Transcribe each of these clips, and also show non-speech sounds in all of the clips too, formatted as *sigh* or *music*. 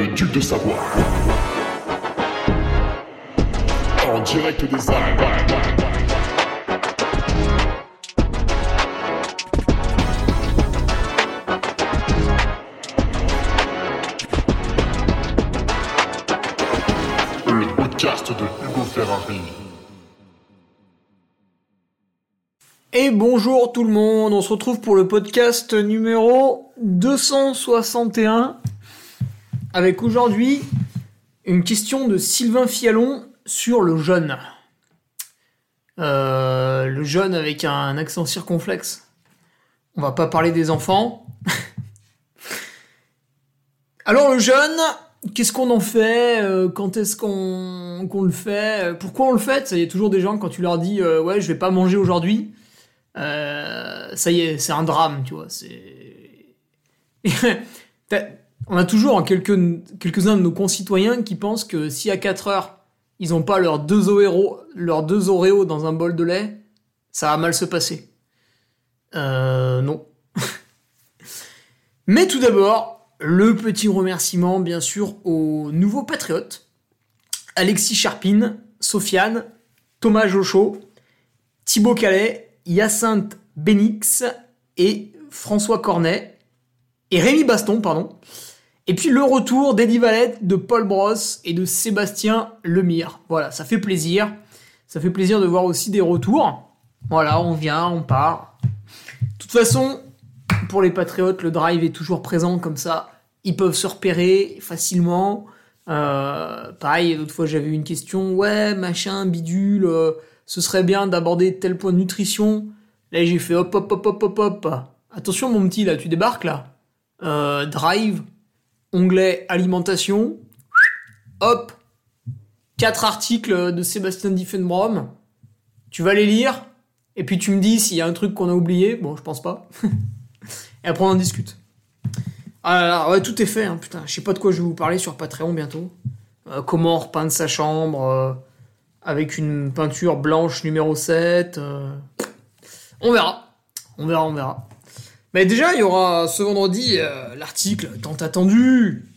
le duc de Savoie. En direct des Alpes. Et bonjour tout le monde, on se retrouve pour le podcast numéro 261 avec aujourd'hui une question de Sylvain Fialon sur le jeûne. Euh, le jeûne avec un accent circonflexe. On va pas parler des enfants. *laughs* Alors le jeûne, qu'est-ce qu'on en fait euh, Quand est-ce qu'on le fait Pourquoi on le fait? Il y a toujours des gens quand tu leur dis euh, ouais je vais pas manger aujourd'hui. Euh, ça y est, c'est un drame, tu vois. *laughs* On a toujours quelques, quelques-uns de nos concitoyens qui pensent que si à 4 heures, ils ont pas leurs deux Oreos, leurs deux dans un bol de lait, ça va mal se passer. Euh, non. *laughs* Mais tout d'abord, le petit remerciement, bien sûr, aux nouveaux patriotes. Alexis Charpine, Sofiane, Thomas Jochot, Thibaut Calais, Hyacinthe Benix et François Cornet et Rémi Baston, pardon. Et puis le retour d'Eddie Valette, de Paul Brosse et de Sébastien Lemire. Voilà, ça fait plaisir. Ça fait plaisir de voir aussi des retours. Voilà, on vient, on part. De toute façon, pour les patriotes, le drive est toujours présent comme ça. Ils peuvent se repérer facilement. Euh, pareil, l'autre fois j'avais une question. Ouais, machin, bidule. euh, ce serait bien d'aborder tel point de nutrition. Là, j'ai fait hop, hop, hop, hop, hop, hop. Attention, mon petit, là, tu débarques, là. Euh, drive, onglet alimentation. Hop. Quatre articles de Sébastien Diffenbrom. Tu vas les lire. Et puis tu me dis s'il y a un truc qu'on a oublié. Bon, je pense pas. *laughs* et après, on en discute. Ah ouais, tout est fait, hein, putain. Je sais pas de quoi je vais vous parler sur Patreon bientôt. Euh, comment repeindre sa chambre. euh, avec une peinture blanche numéro 7. euh. On verra. On verra, on verra. Mais déjà, il y aura ce vendredi euh, l'article tant attendu.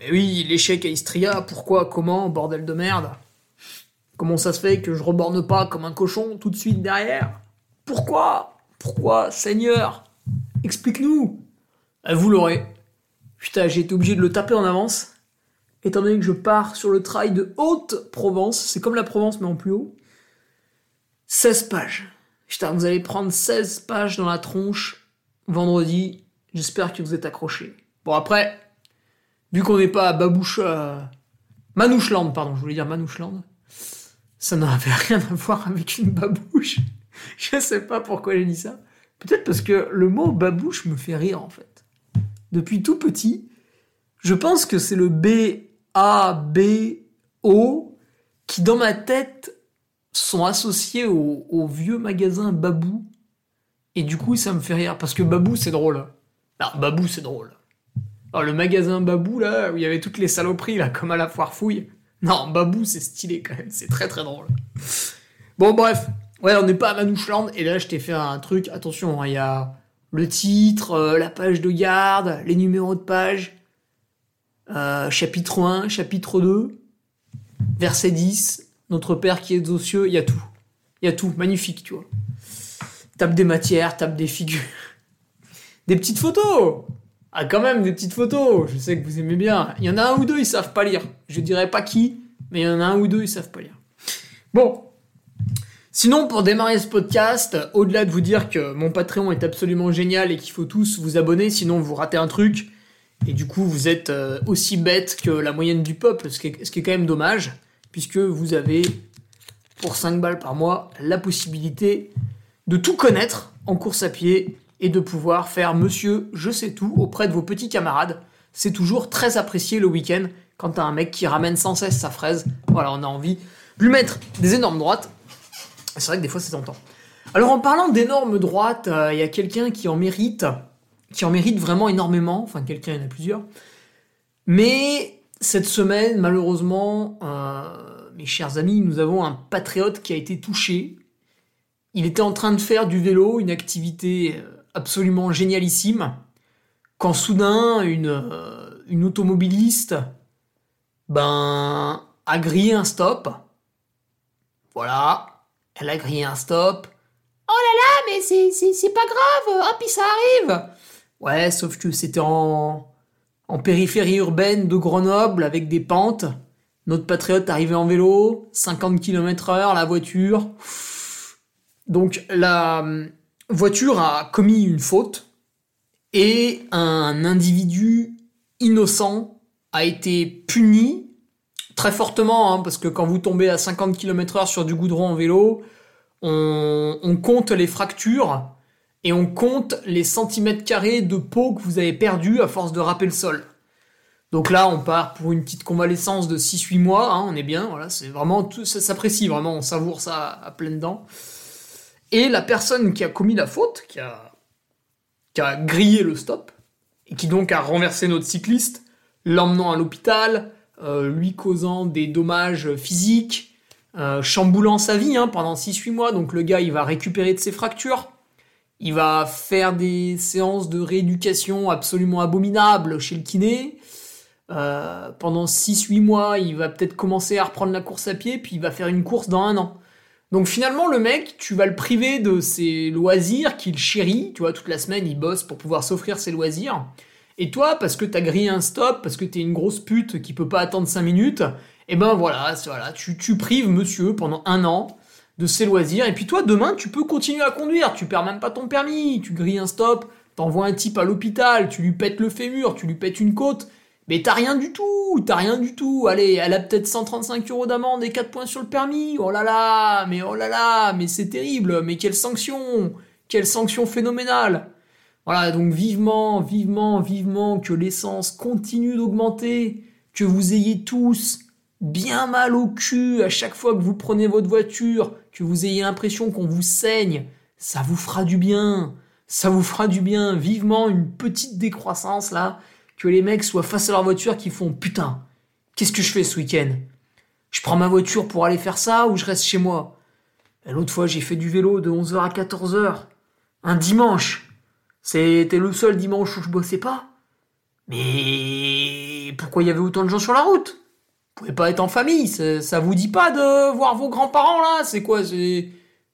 Et oui, l'échec à Istria, pourquoi, comment, bordel de merde. Comment ça se fait que je reborne pas comme un cochon tout de suite derrière Pourquoi Pourquoi, Seigneur Explique-nous. Euh, Vous l'aurez. Putain, j'ai été obligé de le taper en avance étant donné que je pars sur le trail de Haute-Provence, c'est comme la Provence mais en plus haut, 16 pages. Putain, vous allez prendre 16 pages dans la tronche vendredi. J'espère que vous êtes accrochés. Bon, après, vu qu'on n'est pas à Babouche... euh, pardon, je voulais dire Manouchland. Ça n'avait *laughs* rien à voir avec une babouche. *laughs* Je sais pas pourquoi j'ai dit ça. Peut-être parce que le mot babouche me fait rire, en fait. Depuis tout petit, je pense que c'est le B A B O qui dans ma tête sont associés au vieux magasin Babou et du coup ça me fait rire parce que Babou c'est drôle. Alors Babou c'est drôle. Alors le magasin Babou là où il y avait toutes les saloperies là comme à la foire fouille. Non Babou c'est stylé quand même, c'est très très drôle. Bon bref, ouais on n'est pas à Manouchland et là je t'ai fait un truc, attention hein, il y a le titre, euh, la page de garde, les numéros de page. Euh, chapitre 1, chapitre 2, verset 10, notre Père qui est aux cieux, il y a tout. Il y a tout, magnifique, tu vois. Tape des matières, tape des figures. *laughs* Des petites photos Ah, quand même, des petites photos Je sais que vous aimez bien. Il y en a un ou deux, ils savent pas lire. Je dirais pas qui, mais il y en a un ou deux, ils savent pas lire. Bon. Sinon, pour démarrer ce podcast, au-delà de vous dire que mon Patreon est absolument génial et qu'il faut tous vous abonner, sinon vous ratez un truc, et du coup, vous êtes euh, aussi bête que la moyenne du peuple, ce ce qui est quand même dommage, puisque vous avez, pour 5 balles par mois, la possibilité de tout connaître en course à pied et de pouvoir faire monsieur je sais tout auprès de vos petits camarades. C'est toujours très apprécié le week-end quand t'as un mec qui ramène sans cesse sa fraise. Voilà, on a envie de lui mettre des énormes droites. C'est vrai que des fois c'est tentant. Alors en parlant d'énormes droites, euh, il y a quelqu'un qui en mérite, qui en mérite vraiment énormément. Enfin, quelqu'un, il y en a plusieurs. Mais cette semaine, malheureusement, euh, mes chers amis, nous avons un patriote qui a été touché. Il était en train de faire du vélo, une activité euh, absolument génialissime, quand soudain une, euh, une automobiliste, ben, a grillé un stop. Voilà, elle a grillé un stop. Oh là là, mais c'est, pas grave, hop, ça arrive. Ouais, sauf que c'était en, en périphérie urbaine de Grenoble avec des pentes. Notre patriote arrivait en vélo, 50 km heure, la voiture. Donc la euh, voiture a commis une faute et un individu innocent a été puni très fortement, hein, parce que quand vous tombez à 50 km heure sur du goudron en vélo, on, on compte les fractures et on compte les centimètres carrés de peau que vous avez perdu à force de râper le sol. Donc là, on part pour une petite convalescence de 6-8 mois, hein, on est bien, voilà, c'est vraiment tout, ça s'apprécie vraiment, on savoure ça à pleines dents. Et la personne qui a commis la faute, qui a, grillé le stop, et qui donc a renversé notre cycliste, l'emmenant à l'hôpital, euh, lui causant des dommages physiques, euh, chamboulant sa vie hein, pendant 6-8 mois, donc le gars il va récupérer de ses fractures, il va faire des séances de rééducation absolument abominables chez le kiné, euh, pendant 6-8 mois, il va peut-être commencer à reprendre la course à pied, puis il va faire une course dans un an. Donc finalement, le mec, tu vas le priver de ses loisirs qu'il chérit, tu vois, toute la semaine, il bosse pour pouvoir s'offrir ses loisirs. Et toi, parce que t'as grillé un stop, parce que t'es une grosse pute qui peut pas attendre 5 minutes, et eh ben voilà, voilà tu, tu prives monsieur pendant un an de ses loisirs, et puis toi, demain, tu peux continuer à conduire, tu perds même pas ton permis, tu grilles un stop, t'envoies un type à l'hôpital, tu lui pètes le fémur, tu lui pètes une côte, mais t'as rien du tout, t'as rien du tout. Allez, elle a peut-être 135 euros d'amende et 4 points sur le permis. Oh là là, mais oh là là, mais c'est terrible. Mais quelle sanction Quelle sanction phénoménale Voilà, donc vivement, vivement, vivement que l'essence continue d'augmenter, que vous ayez tous bien mal au cul à chaque fois que vous prenez votre voiture, que vous ayez l'impression qu'on vous saigne. Ça vous fera du bien. Ça vous fera du bien. Vivement une petite décroissance là que les mecs soient face à leur voiture qui font putain, qu'est-ce que je fais ce week-end? Je prends ma voiture pour aller faire ça ou je reste chez moi? L'autre fois, j'ai fait du vélo de 11h à 14h. Un dimanche. C'était le seul dimanche où je bossais pas. Mais pourquoi il y avait autant de gens sur la route? Vous pouvez pas être en famille, ça, vous dit pas de voir vos grands-parents là? C'est quoi?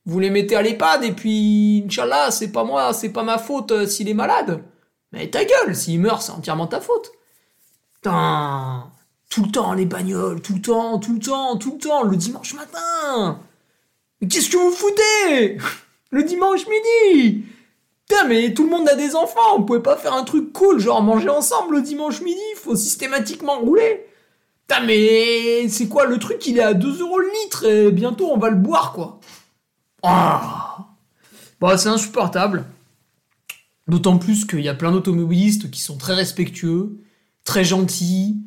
Vous les mettez à l'EHPAD et puis, Inch'Allah, c'est pas moi, c'est pas ma faute euh, s'il est malade. Mais ta gueule, s'il meurt, c'est entièrement ta faute. Putain, tout le temps les bagnoles, tout le temps, tout le temps, tout le temps, le dimanche matin. Mais qu'est-ce que vous foutez? Le dimanche midi Putain, mais tout le monde a des enfants, on pouvait pas faire un truc cool, genre manger ensemble le dimanche midi, faut systématiquement rouler. Putain, mais c'est quoi le truc Il est à 2 euros le litre et bientôt on va le boire, quoi. Ah Bah, c'est insupportable. D'autant plus qu'il y a plein d'automobilistes qui sont très respectueux, très gentils,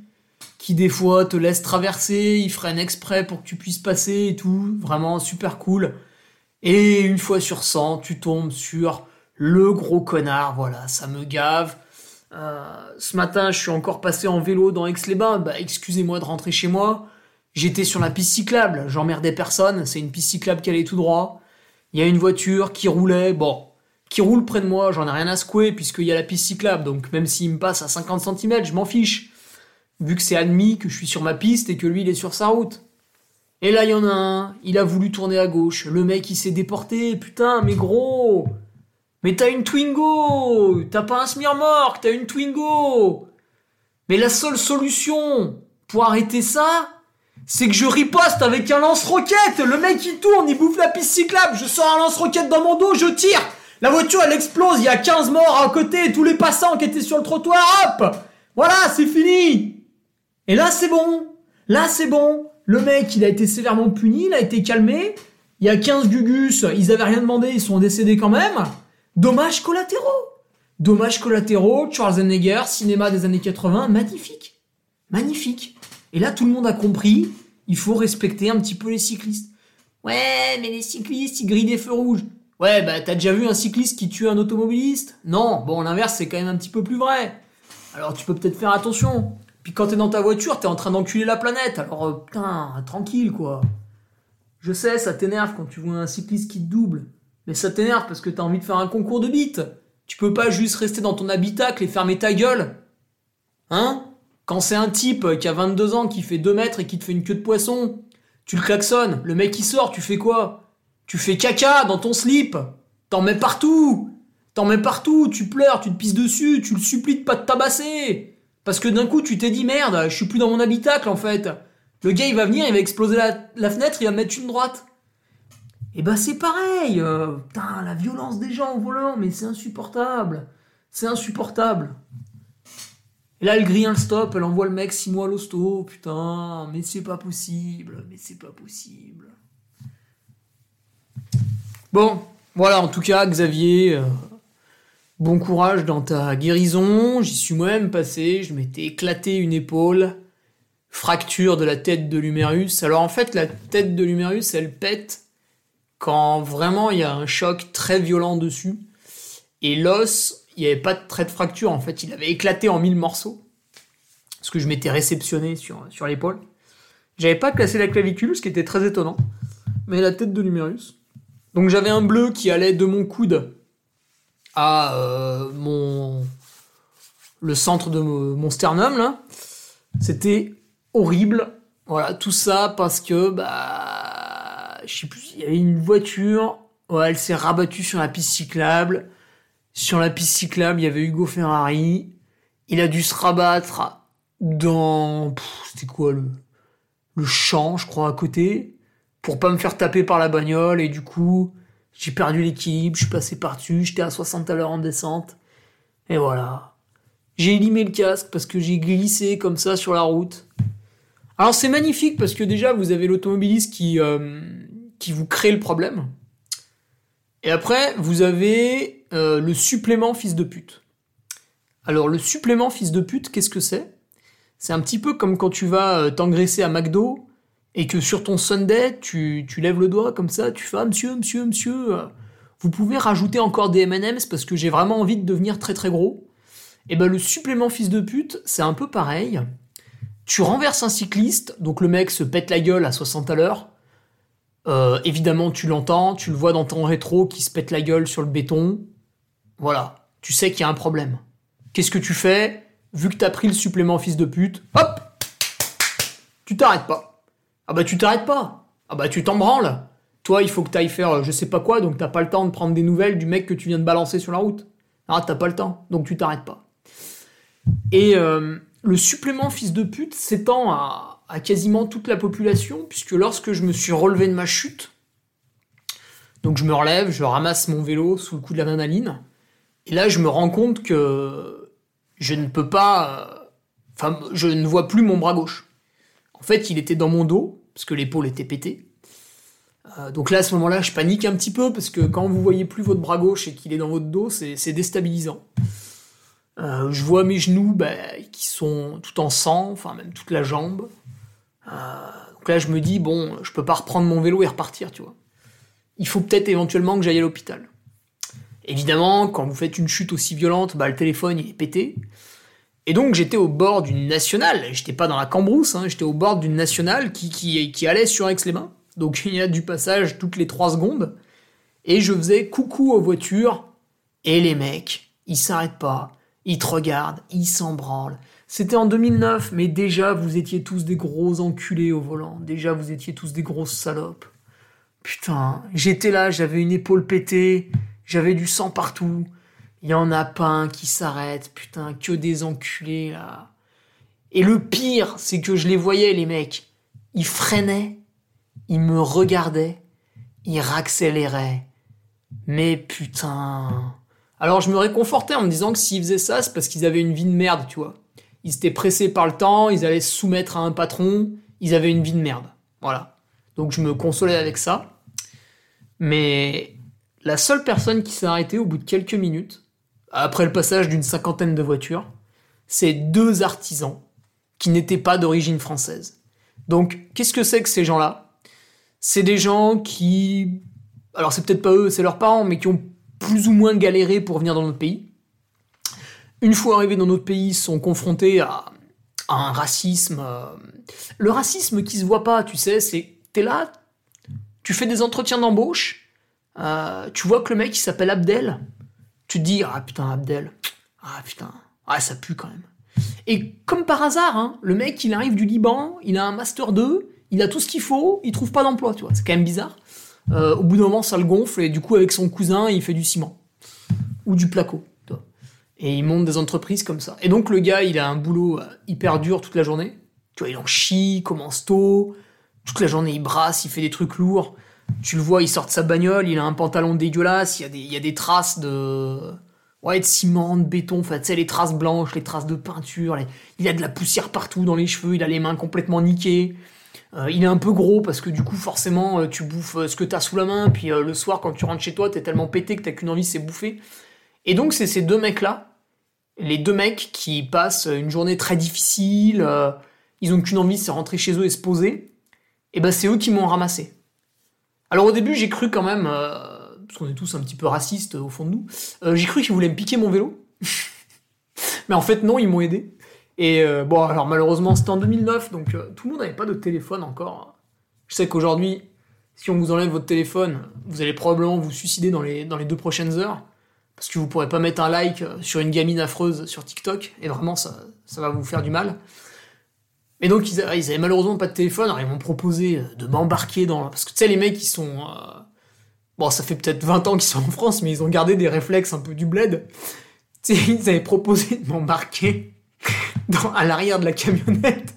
qui des fois te laissent traverser, ils freinent exprès pour que tu puisses passer et tout. Vraiment super cool. Et une fois sur 100, tu tombes sur le gros connard. Voilà, ça me gave. Euh, ce matin, je suis encore passé en vélo dans Aix-les-Bains. Bah, excusez-moi de rentrer chez moi. J'étais sur la piste cyclable. J'emmerdais personne. C'est une piste cyclable qui allait tout droit. Il y a une voiture qui roulait. Bon, qui roule près de moi, j'en ai rien à secouer puisqu'il y a la piste cyclable, donc même s'il me passe à 50 cm, je m'en fiche. Vu que c'est admis que je suis sur ma piste et que lui il est sur sa route. Et là il y en a un, il a voulu tourner à gauche, le mec il s'est déporté, putain mais gros. Mais t'as une Twingo. T'as pas un Smirmork, t'as une Twingo. Mais la seule solution pour arrêter ça, c'est que je riposte avec un lance-roquette. Le mec il tourne, il bouffe la piste cyclable, je sors un lance-roquette dans mon dos, je tire la voiture, elle explose, il y a 15 morts à côté, tous les passants qui étaient sur le trottoir, hop Voilà, c'est fini Et là, c'est bon. Là, c'est bon. Le mec, il a été sévèrement puni, il a été calmé. Il y a 15 gugus, ils avaient rien demandé, ils sont décédés quand même. Dommages collatéraux. Dommages collatéraux, Charles Schwarzenegger, cinéma des années 80, magnifique. Magnifique. Et là, tout le monde a compris, il faut respecter un petit peu les cyclistes. Ouais, mais les cyclistes, ils grillent des feux rouges. Ouais, bah t'as déjà vu un cycliste qui tue un automobiliste? Non, bon, l'inverse c'est quand même un petit peu plus vrai. Alors tu peux peut-être faire attention. Puis quand t'es dans ta voiture, t'es en train d'enculer la planète. Alors euh, putain, tranquille quoi. Je sais, ça t'énerve quand tu vois un cycliste qui te double. Mais ça t'énerve parce que t'as envie de faire un concours de bites. Tu peux pas juste rester dans ton habitacle et fermer ta gueule. Hein? Quand c'est un type qui a 22 ans, qui fait 2 mètres et qui te fait une queue de poisson, tu le klaxonnes, le mec qui sort, tu fais quoi? Tu fais caca dans ton slip T'en mets partout T'en mets partout, tu pleures, tu te pisses dessus, tu le supplies de pas te tabasser Parce que d'un coup tu t'es dit merde, je suis plus dans mon habitacle en fait. Le gars il va venir, il va exploser la, fenêtre, il va mettre une droite. Et bah c'est pareil, euh, putain, la violence des gens au volant, mais c'est insupportable. C'est insupportable. Et là, elle grille un stop, elle envoie le mec 6 mois à l'hosto. Putain, mais c'est pas possible, mais c'est pas possible. Bon, voilà, en tout cas, Xavier, euh, bon courage dans ta guérison. J'y suis moi-même passé, je m'étais éclaté une épaule, fracture de la tête de l'humérus. Alors en fait, la tête de l'humérus, elle pète quand vraiment il y a un choc très violent dessus. Et l'os, il n'y avait pas de trait de fracture, en fait, il avait éclaté en mille morceaux. Parce que je m'étais réceptionné sur, sur l'épaule. J'avais pas cassé la clavicule, ce qui était très étonnant. Mais la tête de l'humérus. Donc j'avais un bleu qui allait de mon coude à euh, mon le centre de mon sternum là. C'était horrible. Voilà, tout ça parce que bah je sais plus, il y avait une voiture, elle s'est rabattue sur la piste cyclable. Sur la piste cyclable, il y avait Hugo Ferrari. Il a dû se rabattre dans. C'était quoi le. Le champ, je crois, à côté. Pour pas me faire taper par la bagnole. Et du coup, j'ai perdu l'équilibre. Je suis passé par-dessus. J'étais à 60 à l'heure en descente. Et voilà. J'ai élimé le casque parce que j'ai glissé comme ça sur la route. Alors c'est magnifique parce que déjà vous avez l'automobiliste qui, euh, vous crée le problème. Et après, vous avez euh, le supplément fils de pute. Alors le supplément fils de pute, qu'est-ce que c'est? C'est un petit peu comme quand tu vas euh, t'engraisser à McDo et que sur ton Sunday, tu, tu lèves le doigt comme ça, tu fais ah, monsieur, monsieur, monsieur, euh, vous pouvez rajouter encore des M&M's parce que j'ai vraiment envie de devenir très très gros. Et ben le supplément fils de pute, c'est un peu pareil. Tu renverses un cycliste, donc le mec se pète la gueule à 60 à l'heure, euh, évidemment, tu l'entends, tu le vois dans ton rétro qui se pète la gueule sur le béton. Voilà, tu sais qu'il y a un problème. Qu'est-ce que tu fais? Vu que t'as pris le supplément fils de pute, hop Tu t'arrêtes pas. Ah bah tu t'arrêtes pas. Ah bah tu t'en branles. Toi, il faut que t'ailles faire euh, je sais pas quoi, donc t'as pas le temps de prendre des nouvelles du mec que tu viens de balancer sur la route. Ah, t'as pas le temps, donc tu t'arrêtes pas. Et euh, le supplément fils de pute s'étend à, quasiment toute la population, puisque lorsque je me suis relevé de ma chute, donc je me relève, je ramasse mon vélo sous le coup de la et là je me rends compte que je ne peux pas... Enfin, je ne vois plus mon bras gauche. En fait, il était dans mon dos, parce que l'épaule était pétée. Euh, donc là, à ce moment-là, je panique un petit peu, parce que quand vous voyez plus votre bras gauche et qu'il est dans votre dos, c'est déstabilisant. Euh, je vois mes genoux bah, qui sont tout en sang, enfin même toute la jambe. Euh, donc là, je me dis, bon, je peux pas reprendre mon vélo et repartir, tu vois. Il faut peut-être éventuellement que j'aille à l'hôpital. Évidemment, quand vous faites une chute aussi violente, bah, le téléphone il est pété. Et donc j'étais au bord d'une nationale, j'étais pas dans la cambrousse, hein, j'étais au bord d'une nationale qui, allait sur Aix-les-Bains. Donc *laughs* il y a du passage toutes les 3 secondes. Et je faisais coucou aux voitures. Et les mecs, ils s'arrêtent pas, ils te regardent, ils s'en branlent. C'était en 2009, mais déjà vous étiez tous des gros enculés au volant. Déjà vous étiez tous des grosses salopes. Putain, j'étais là, j'avais une épaule pétée, j'avais du sang partout. Il y en a pas un qui s'arrête, putain, que des enculés là. Et le pire, c'est que je les voyais les mecs. Ils freinaient, ils me regardaient, ils raccéléraient. Mais putain. Alors je me réconfortais en me disant que s'ils faisaient ça, c'est parce qu'ils avaient une vie de merde, tu vois ils étaient pressés par le temps, ils allaient se soumettre à un patron, ils avaient une vie de merde. Voilà. Donc je me consolais avec ça. Mais la seule personne qui s'est arrêtée au bout de quelques minutes, après le passage d'une cinquantaine de voitures, c'est deux artisans qui n'étaient pas d'origine française. Donc qu'est-ce que c'est que ces gens-là? C'est des gens qui... Alors c'est peut-être pas eux, c'est leurs parents, mais qui ont plus ou moins galéré pour venir dans notre pays une fois arrivés dans notre pays, sont confrontés à, un racisme. Euh, le racisme qui se voit pas, tu sais, c'est t'es là, tu fais des entretiens d'embauche, euh, tu vois que le mec il s'appelle Abdel, tu te dis ah putain Abdel, ah putain, ah ça pue quand même. Et comme par hasard, hein, le mec, il arrive du Liban, il a un Master 2, il a tout ce qu'il faut, il trouve pas d'emploi, tu vois. C'est quand même bizarre. Euh, au bout d'un moment, ça le gonfle, et du coup, avec son cousin, il fait du ciment. Ou du placo. tu vois. Et il monte des entreprises comme ça. Et donc, le gars, il a un boulot euh, hyper dur toute la journée. Tu vois, il en chie, commence tôt. Toute la journée, il brasse, il fait des trucs lourds. Tu le vois, il sort de sa bagnole, il a un pantalon dégueulasse, il y a des, traces de, ouais, de ciment, de béton, enfin, tu sais, les traces blanches, les traces de peinture, il a de la poussière partout dans les cheveux, il a les mains complètement niquées. Euh, il est un peu gros parce que du coup, forcément, euh, tu bouffes euh, ce que t'as sous la main, puis le soir, quand tu rentres chez toi, t'es tellement pété que t'as qu'une envie, c'est bouffer. Et donc, c'est ces deux mecs-là, les deux mecs qui passent une journée très difficile, ils ont qu'une envie, c'est rentrer chez eux et se poser. Et ben, c'est eux qui m'ont ramassé. Alors au début, j'ai cru quand même, euh, parce qu'on est tous un petit peu racistes au fond de nous, euh, j'ai cru qu'ils voulaient me piquer mon vélo. *laughs* Mais en fait, non, ils m'ont aidé. Et euh, bon, alors malheureusement, c'était en 2009, donc euh, tout le monde n'avait pas de téléphone encore. Je sais qu'aujourd'hui, si on vous enlève votre téléphone, vous allez probablement vous suicider dans les, dans les deux prochaines heures, parce que vous pourrez pas mettre un like euh, sur une gamine affreuse sur TikTok, et vraiment, ça, ça va vous faire du mal. Et donc, ils, avaient malheureusement pas de téléphone, alors ils m'ont proposé euh, de m'embarquer dans... Parce que tu sais, les mecs, ils sont... euh, Bon, ça fait peut-être 20 ans qu'ils sont en France, mais ils ont gardé des réflexes un peu du bled. Tu sais, ils avaient proposé de m'embarquer *laughs* à l'arrière de la camionnette.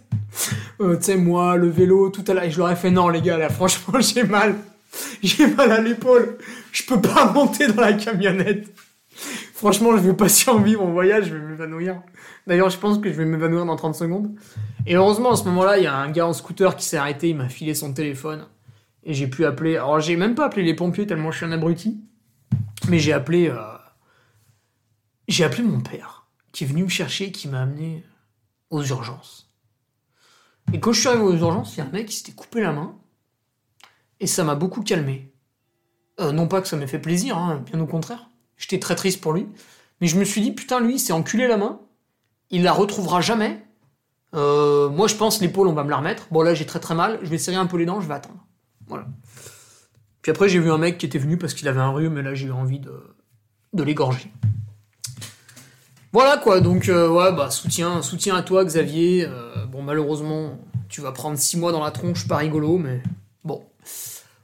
Euh, tu sais, moi, le vélo, tout à l'heure. Et je leur ai fait non, les gars, là, franchement, *laughs* j'ai mal. J'ai mal à l'épaule. Je peux pas monter dans la camionnette. Franchement, je vais pas survivre mon voyage, je vais m'évanouir. D'ailleurs, je pense que je vais m'évanouir dans 30 secondes. Et heureusement, à ce moment-là, il y a un gars en scooter qui s'est arrêté, il m'a filé son téléphone. Et j'ai pu appeler. Alors, j'ai même pas appelé les pompiers tellement je suis un abruti. Mais j'ai appelé. euh, J'ai appelé mon père, qui est venu me chercher, qui m'a amené aux urgences. Et quand je suis arrivé aux urgences, il y a un mec qui s'était coupé la main. Et ça m'a beaucoup calmé. Euh, non pas que ça m'ait fait plaisir, hein, bien au contraire. J'étais très triste pour lui. Mais je me suis dit, putain, lui, il s'est enculé la main. Il la retrouvera jamais. Euh, moi, je pense, l'épaule, on va me la remettre. Bon, là, j'ai très très mal. Je vais serrer un peu les dents, je vais attendre. Voilà. Puis après, j'ai vu un mec qui était venu parce qu'il avait un rhume, et là, j'ai eu envie de, de l'égorger. Voilà quoi, donc euh, ouais, bah soutien, soutien à toi Xavier. Euh, bon, malheureusement, tu vas prendre 6 mois dans la tronche, pas rigolo, mais bon.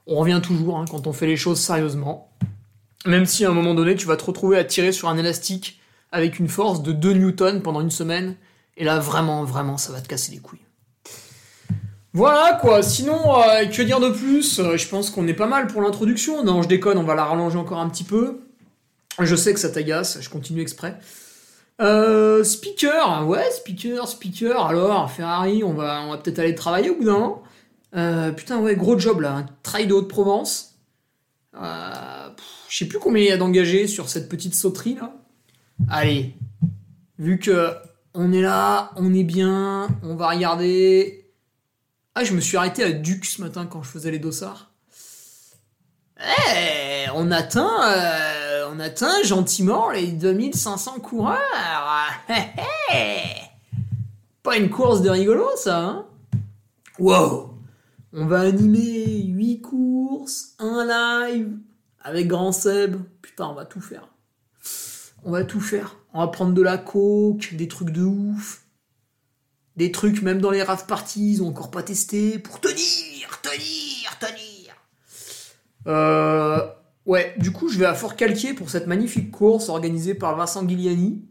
On revient toujours hein, quand on fait les choses sérieusement. Même si à un moment donné, tu vas te retrouver à tirer sur un élastique avec une force de 2 newtons pendant une semaine, et là, vraiment, vraiment, ça va te casser les couilles. Voilà quoi, sinon, euh, que dire de plus? Euh, Je pense qu'on est pas mal pour l'introduction. Non, je déconne, on va la rallonger encore un petit peu. Je sais que ça t'agace, je continue exprès. Euh, speaker, ouais, speaker, speaker. Alors, Ferrari, on va, on va peut-être aller travailler au bout d'un. Euh, putain, ouais, gros job là, trail de Haute-Provence. Je sais plus combien il y a d'engagés sur cette petite sauterie là. Allez, vu que on est là, on est bien, on va regarder. Ah, je me suis arrêté à Duc ce matin quand je faisais les dossards. Eh, on atteint, euh, on atteint gentiment les 2500 coureurs. *laughs* Pas une course de rigolo, ça, hein? Wow On va animer 8 courses, un live avec Grand Seb. Putain, on va tout faire. On va tout faire. On va prendre de la coke, des trucs de ouf. Des trucs, même dans les rave parties, ils ont encore pas testé. Pour tenir, tenir, tenir. Euh, ouais, du coup, je vais à Fort Calquier pour cette magnifique course organisée par Vincent Guiliani.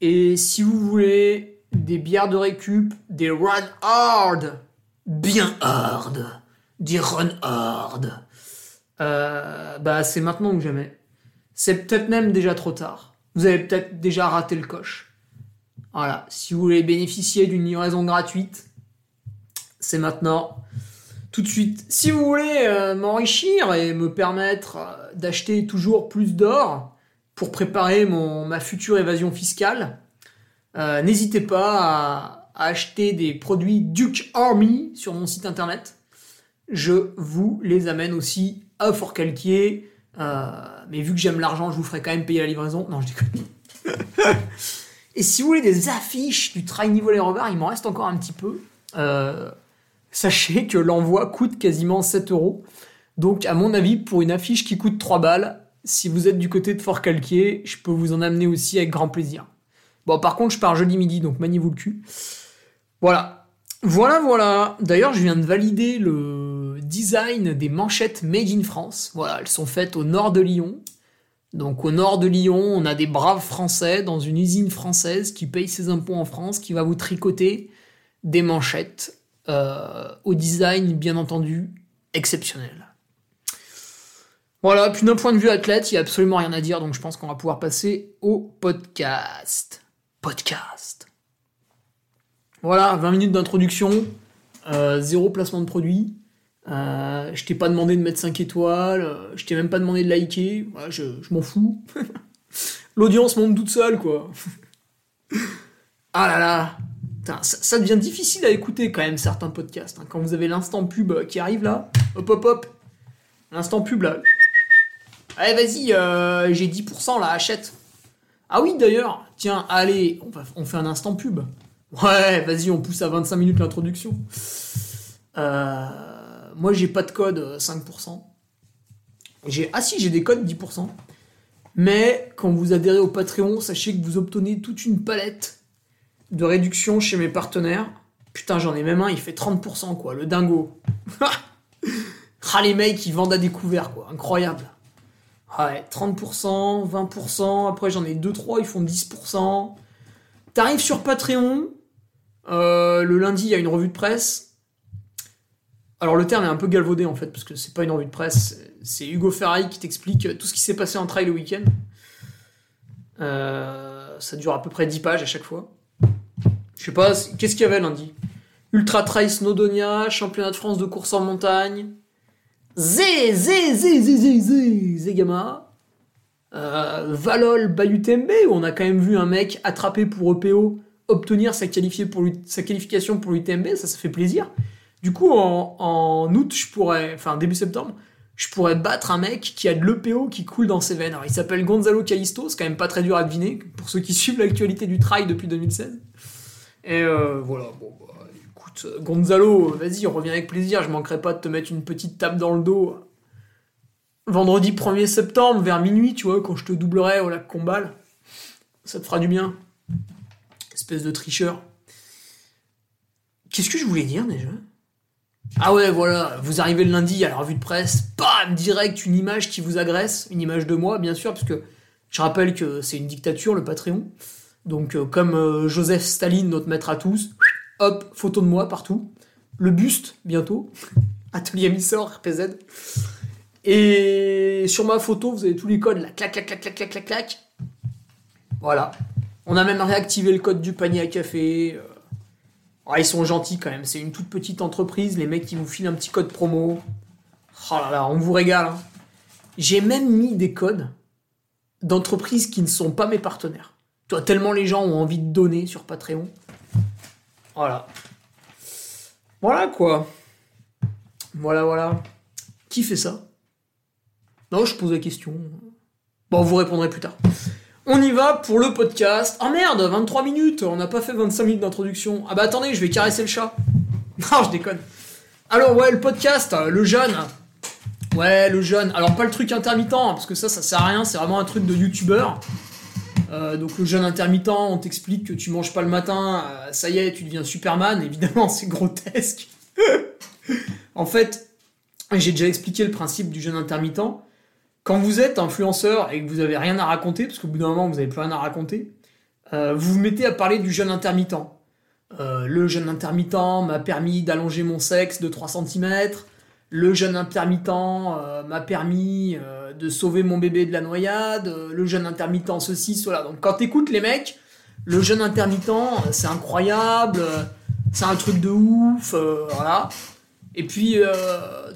Et si vous voulez des bières de récup, des run hard, bien hard, des run hard, euh, bah c'est maintenant ou jamais. C'est peut-être même déjà trop tard. Vous avez peut-être déjà raté le coche. Voilà, si vous voulez bénéficier d'une livraison gratuite, c'est maintenant tout de suite. Si vous voulez euh, m'enrichir et me permettre euh, d'acheter toujours plus d'or pour préparer mon, ma future évasion fiscale, euh, n'hésitez pas à, à acheter des produits Duke Army sur mon site internet. Je vous les amène aussi à Fort Calquier. Euh, mais vu que j'aime l'argent, je vous ferai quand même payer la livraison. Non, je déconne. *laughs* Et si vous voulez des affiches du Trail Niveau Les Rover, il m'en reste encore un petit peu. Euh, sachez que l'envoi coûte quasiment 7 euros. Donc, à mon avis, pour une affiche qui coûte 3 balles, si vous êtes du côté de Fort Calquier, je peux vous en amener aussi avec grand plaisir. Bon, par contre, je pars jeudi midi, donc maniez-vous le cul. Voilà. Voilà, voilà. D'ailleurs, je viens de valider le design des manchettes Made in France. Voilà, elles sont faites au nord de Lyon. Donc au nord de Lyon, on a des braves Français dans une usine française qui paye ses impôts en France, qui va vous tricoter des manchettes euh, au design, bien entendu, exceptionnel. Voilà, puis d'un point de vue athlète, il n'y a absolument rien à dire, donc je pense qu'on va pouvoir passer au podcast. Podcast. Voilà, 20 minutes d'introduction, euh, zéro placement de produit. Euh, je t'ai pas demandé de mettre 5 étoiles, euh, je t'ai même pas demandé de liker, je, m'en fous. *laughs* L'audience monte toute seule, quoi. ah là là, ça, devient difficile à écouter quand même certains podcasts. Hein. Quand vous avez l'instant pub qui arrive là, hop hop hop, l'instant pub là. Allez, vas-y, euh, j'ai 10% là, achète. Ah oui, d'ailleurs, tiens, allez, on, on fait un instant pub. Ouais, vas-y, on pousse à 25 minutes l'introduction. Euh, moi, j'ai pas de code 5%. Euh, j'ai, ah si, j'ai des codes 10%. Mais quand vous adhérez au Patreon, sachez que vous obtenez toute une palette de réduction chez mes partenaires. Putain, j'en ai même un, il fait 30%, quoi, le dingo. *laughs* ah, les mecs, ils vendent à découvert, quoi, incroyable. Ouais, 30%, 20%, après j'en ai 2-3, ils font 10%. T'arrives sur Patreon, euh, le lundi il y a une revue de presse. Alors le terme est un peu galvaudé en fait, parce que c'est pas une revue de presse, c'est Hugo Ferrari qui t'explique tout ce qui s'est passé en trail le week-end. Euh, ça dure à peu près 10 pages à chaque fois. Je sais pas, qu'est-ce qu'il y avait lundi? Ultra Trail Snowdonia, championnat de France de course en montagne, Zé, Zé, Zé, Zé, Zé, Zé, Zé Gamma. Euh, Valol Bayutembe, où on a quand même vu un mec attrapé pour EPO obtenir sa, pour sa qualification pour l'UTMB, ça, ça fait plaisir. Du coup, en, août, je pourrais, enfin début septembre, je pourrais battre un mec qui a de l'EPO qui coule dans ses veines. Alors, il s'appelle Gonzalo Calisto, c'est quand même pas très dur à deviner, pour ceux qui *laughs* suivent l'actualité du trail depuis 2016. Et euh, voilà, bon, bah, Gonzalo, vas-y, on revient avec plaisir, je manquerai pas de te mettre une petite tape dans le dos. Vendredi 1er septembre, vers minuit, tu vois, quand je te doublerai au lac Combal. Ça te fera du bien. Espèce de tricheur. Qu'est-ce que je voulais dire déjà? Ah ouais, voilà, vous arrivez le lundi à la revue de presse, bam, direct, une image qui vous agresse, une image de moi, bien sûr, parce que je rappelle que c'est une dictature, le Patreon. Donc, euh, comme euh, Joseph Staline, notre maître à tous, Hop, photo de moi partout. Le buste, bientôt. *laughs* Atelier Missor, RPZ. Et sur ma photo, vous avez tous les codes là. Clac, clac, clac, clac, clac, clac, clac. Voilà. On a même réactivé le code du panier à café. Oh, ils sont gentils quand même. C'est une toute petite entreprise. Les mecs qui vous filent un petit code promo. Oh là là, on vous régale. Hein. J'ai même mis des codes d'entreprises qui ne sont pas mes partenaires. Tu tellement les gens ont envie de donner sur Patreon. Voilà. Voilà quoi. Voilà, voilà. Qui fait ça? Non, je pose la question. Bon, vous répondrez plus tard. On y va pour le podcast. Ah merde, 23 minutes, on n'a pas fait 25 minutes d'introduction. Ah bah attendez, je vais caresser le chat. *laughs* Non, je déconne. Alors ouais, le podcast, le jeune. Ouais, le jeune. Alors pas le truc intermittent, hein, parce que ça, ça sert à rien, c'est vraiment un truc de youtubeur. Euh, donc le jeûne intermittent, on t'explique que tu manges pas le matin, euh, ça y est, tu deviens Superman. Évidemment, *laughs* c'est grotesque. *laughs* en fait, j'ai déjà expliqué le principe du jeûne intermittent. Quand vous êtes influenceur et que vous avez rien à raconter, parce qu'au bout d'un moment vous n'avez plus rien à raconter, euh, vous vous mettez à parler du jeûne intermittent. le jeûne intermittent m'a permis d'allonger mon sexe de 3 cm. Le jeûne intermittent m'a permis de sauver mon bébé de la noyade, euh, le jeûne intermittent, ceci, cela. Donc quand t'écoutes les mecs, le jeûne intermittent, euh, c'est incroyable, euh, c'est un truc de ouf, voilà. Et puis,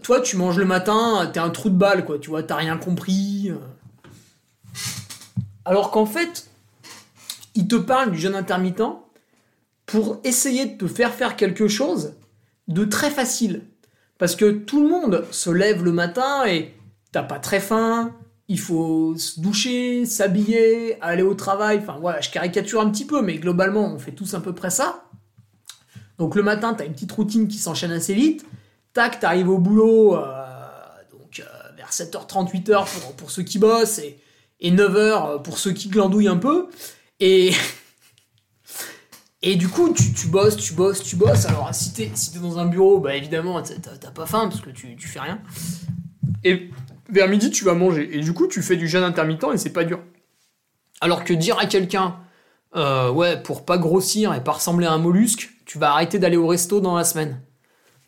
toi, tu manges le matin, t'es un trou de balle, quoi, tu vois, t'as rien compris. Alors qu'en fait, il te parle du jeûne intermittent pour essayer de te faire faire quelque chose de très facile. Parce que tout le monde se lève le matin et t'as pas très faim, il faut se doucher, s'habiller, aller au travail. Enfin voilà, je caricature un petit peu, mais globalement, on fait tous à peu près ça. Donc le matin, t'as une petite routine qui s'enchaîne assez vite. Tac, t'arrives au boulot, euh, donc euh, vers 7h30, 8h pour, pour ceux qui bossent et, et 9h pour ceux qui glandouillent un peu. Et, *laughs* Et du coup, tu, tu bosses, tu bosses, tu bosses. Alors, si t'es dans un bureau, bah évidemment, t'as t'as pas faim parce que tu, tu fais rien. Et vers midi, tu vas manger. Et du coup, tu fais du jeûne intermittent et c'est pas dur. Alors que dire à quelqu'un, euh, ouais, pour pas grossir et pas ressembler à un mollusque, tu vas arrêter d'aller au resto dans la semaine.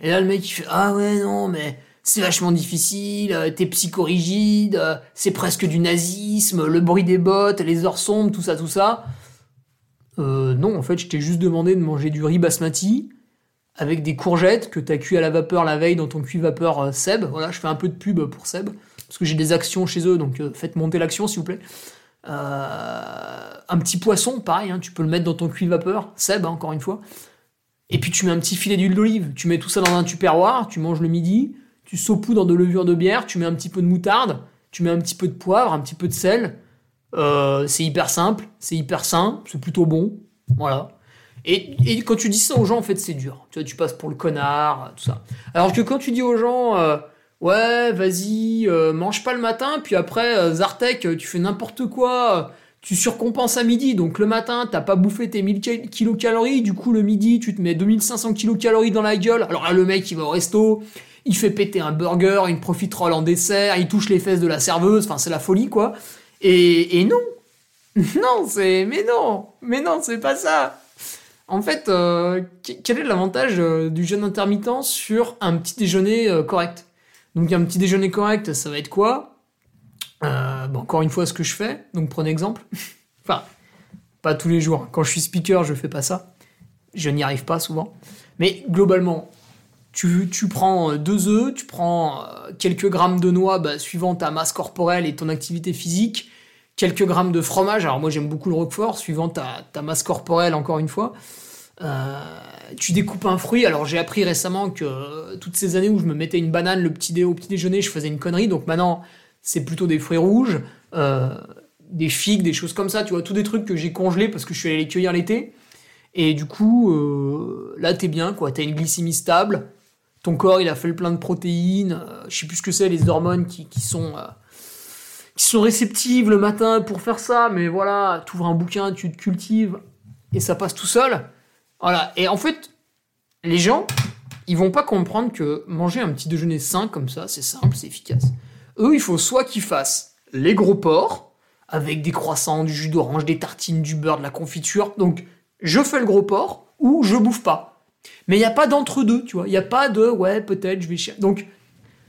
Et là, le mec, il fait, ah ouais, non, mais c'est vachement difficile, euh, t'es psychorigide, euh, c'est presque du nazisme, le bruit des bottes, les heures sombres, tout ça, tout ça. Euh, non, en fait, je t'ai juste demandé de manger du riz basmati avec des courgettes que t'as cuit à la vapeur la veille dans ton cuit vapeur Seb. Voilà, je fais un peu de pub pour Seb parce que j'ai des actions chez eux, donc faites monter l'action s'il vous plaît. Un petit poisson, pareil, hein, tu peux le mettre dans ton cuit vapeur Seb, hein, encore une fois. Et puis tu mets un petit filet d'huile d'olive, tu mets tout ça dans un tupperware, tu manges le midi, tu saupoudres de levure de bière, tu mets un petit peu de moutarde, tu mets un petit peu de poivre, un petit peu de sel. Euh, c'est hyper simple, c'est hyper sain, c'est plutôt bon. Voilà. Et, quand tu dis ça aux gens, en fait, c'est dur. Tu passes pour le connard, tout ça. Alors que quand tu dis aux gens, euh, ouais, vas-y, euh, mange pas le matin, puis après, Zartek, tu fais n'importe quoi, tu surcompenses à midi. Donc le matin, t'as pas bouffé tes 1000 ki- kilocalories, du coup, le midi, tu te mets 2500 kilocalories dans la gueule. Alors là, le mec, il va au resto, il fait péter un burger, une profiterole en dessert, il touche les fesses de la serveuse, enfin, c'est la folie, quoi. Et, non, *laughs* non, c'est. Mais non. Mais non, c'est pas ça. En fait, euh, que- quel est l'avantage euh, du jeûne intermittent sur un petit déjeuner euh, correct? Donc, un petit déjeuner correct, ça va être quoi? Encore une fois, ce que je fais, donc prenez exemple. enfin, pas tous les jours. Quand je suis speaker, je fais pas ça. Je n'y arrive pas souvent. Mais globalement, tu, prends euh, deux œufs, tu prends euh, quelques grammes de noix bah, suivant ta masse corporelle et ton activité physique, quelques grammes de fromage, alors moi j'aime beaucoup le roquefort, suivant ta, masse corporelle encore une fois. Euh, tu découpes un fruit, alors j'ai appris récemment que toutes ces années où je me mettais une banane le petit au petit déjeuner, je faisais une connerie, donc maintenant c'est plutôt des fruits rouges, euh, des figues, des choses comme ça, tu vois, tous des trucs que j'ai congelés parce que je suis allé les cueillir l'été. Et du coup, euh, là t'es bien, quoi, t'as une glycémie stable, ton corps il a fait le plein de protéines, euh, je sais plus ce que c'est, les hormones qui, qui sont euh, qui sont réceptives le matin pour faire ça, mais voilà, tu ouvres un bouquin, tu te cultives et ça passe tout seul. Voilà, et en fait, les gens, ils vont pas comprendre que manger un petit déjeuner sain comme ça, c'est simple, c'est efficace. Eux, il faut soit qu'ils fassent les gros porcs avec des croissants, du jus d'orange, des tartines, du beurre, de la confiture. Donc, je fais le gros porc ou je bouffe pas. Mais il n'y a pas d'entre-deux, tu vois. Il n'y a pas de ouais, peut-être je vais chercher. Donc,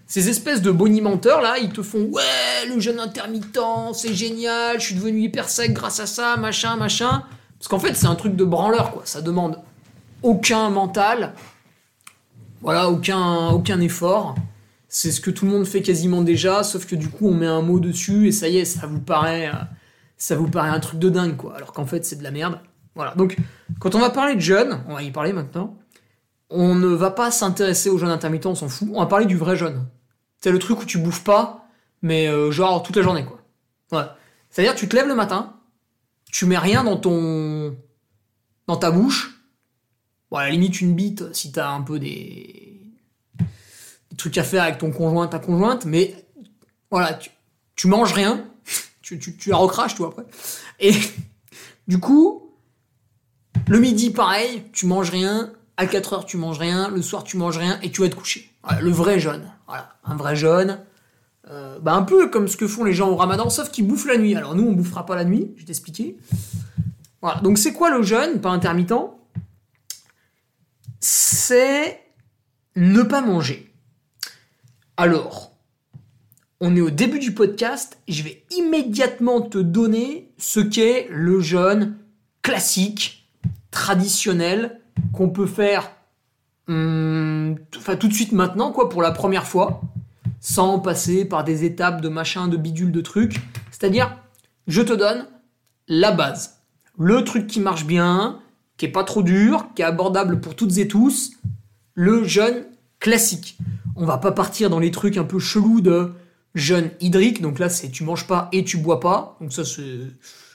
ces espèces de bonimenteurs là, ils te font ouais, le jeûne intermittent, c'est génial, je suis devenu hyper sec grâce à ça, machin, machin. Parce qu'en fait, c'est un truc de branleur, quoi. Ça demande aucun mental, voilà, aucun, aucun effort. C'est ce que tout le monde fait quasiment déjà, sauf que du coup, on met un mot dessus et ça y est, ça vous paraît, euh, ça vous paraît un truc de dingue, quoi. Alors qu'en fait, c'est de la merde. Voilà. Donc, quand on va parler de jeûne, on va y parler maintenant. On ne va pas s'intéresser au jeûne intermittent, on s'en fout. On va parler du vrai jeûne. C'est le truc où tu bouffes pas, mais euh, genre toute la journée, quoi. Ouais. C'est-à-dire, tu te lèves le matin, tu mets rien dans ton. dans ta bouche. Bon, à la limite, une bite si t'as un peu des. Des trucs à faire avec ton conjoint, ta conjointe, mais voilà, tu, tu manges rien, *laughs* tu, tu, tu la recraches, toi, après. Et *laughs* du coup, le midi, pareil, tu manges rien, à 4 heures, tu manges rien, le soir, tu manges rien, et tu vas te coucher. Voilà, le vrai jeûne. Voilà, un vrai jeûne. Euh, bah un peu comme ce que font les gens au ramadan, sauf qu'ils bouffent la nuit. Alors nous, on bouffera pas la nuit, je vais t'expliquer. Voilà, donc c'est quoi le jeûne, pas intermittent? C'est ne pas manger. Alors, on est au début du podcast, je vais immédiatement te donner ce qu'est le jeûne classique, traditionnel, qu'on peut faire enfin, tout de suite maintenant, quoi, pour la première fois, sans passer par des étapes de machin, de bidule, de trucs. C'est-à-dire, je te donne la base. Le truc qui marche bien, qui est pas trop dur, qui est abordable pour toutes et tous, le jeûne classique. On va pas partir dans les trucs un peu chelous de jeûne hydrique, donc là c'est tu manges pas et tu bois pas, donc ça c'est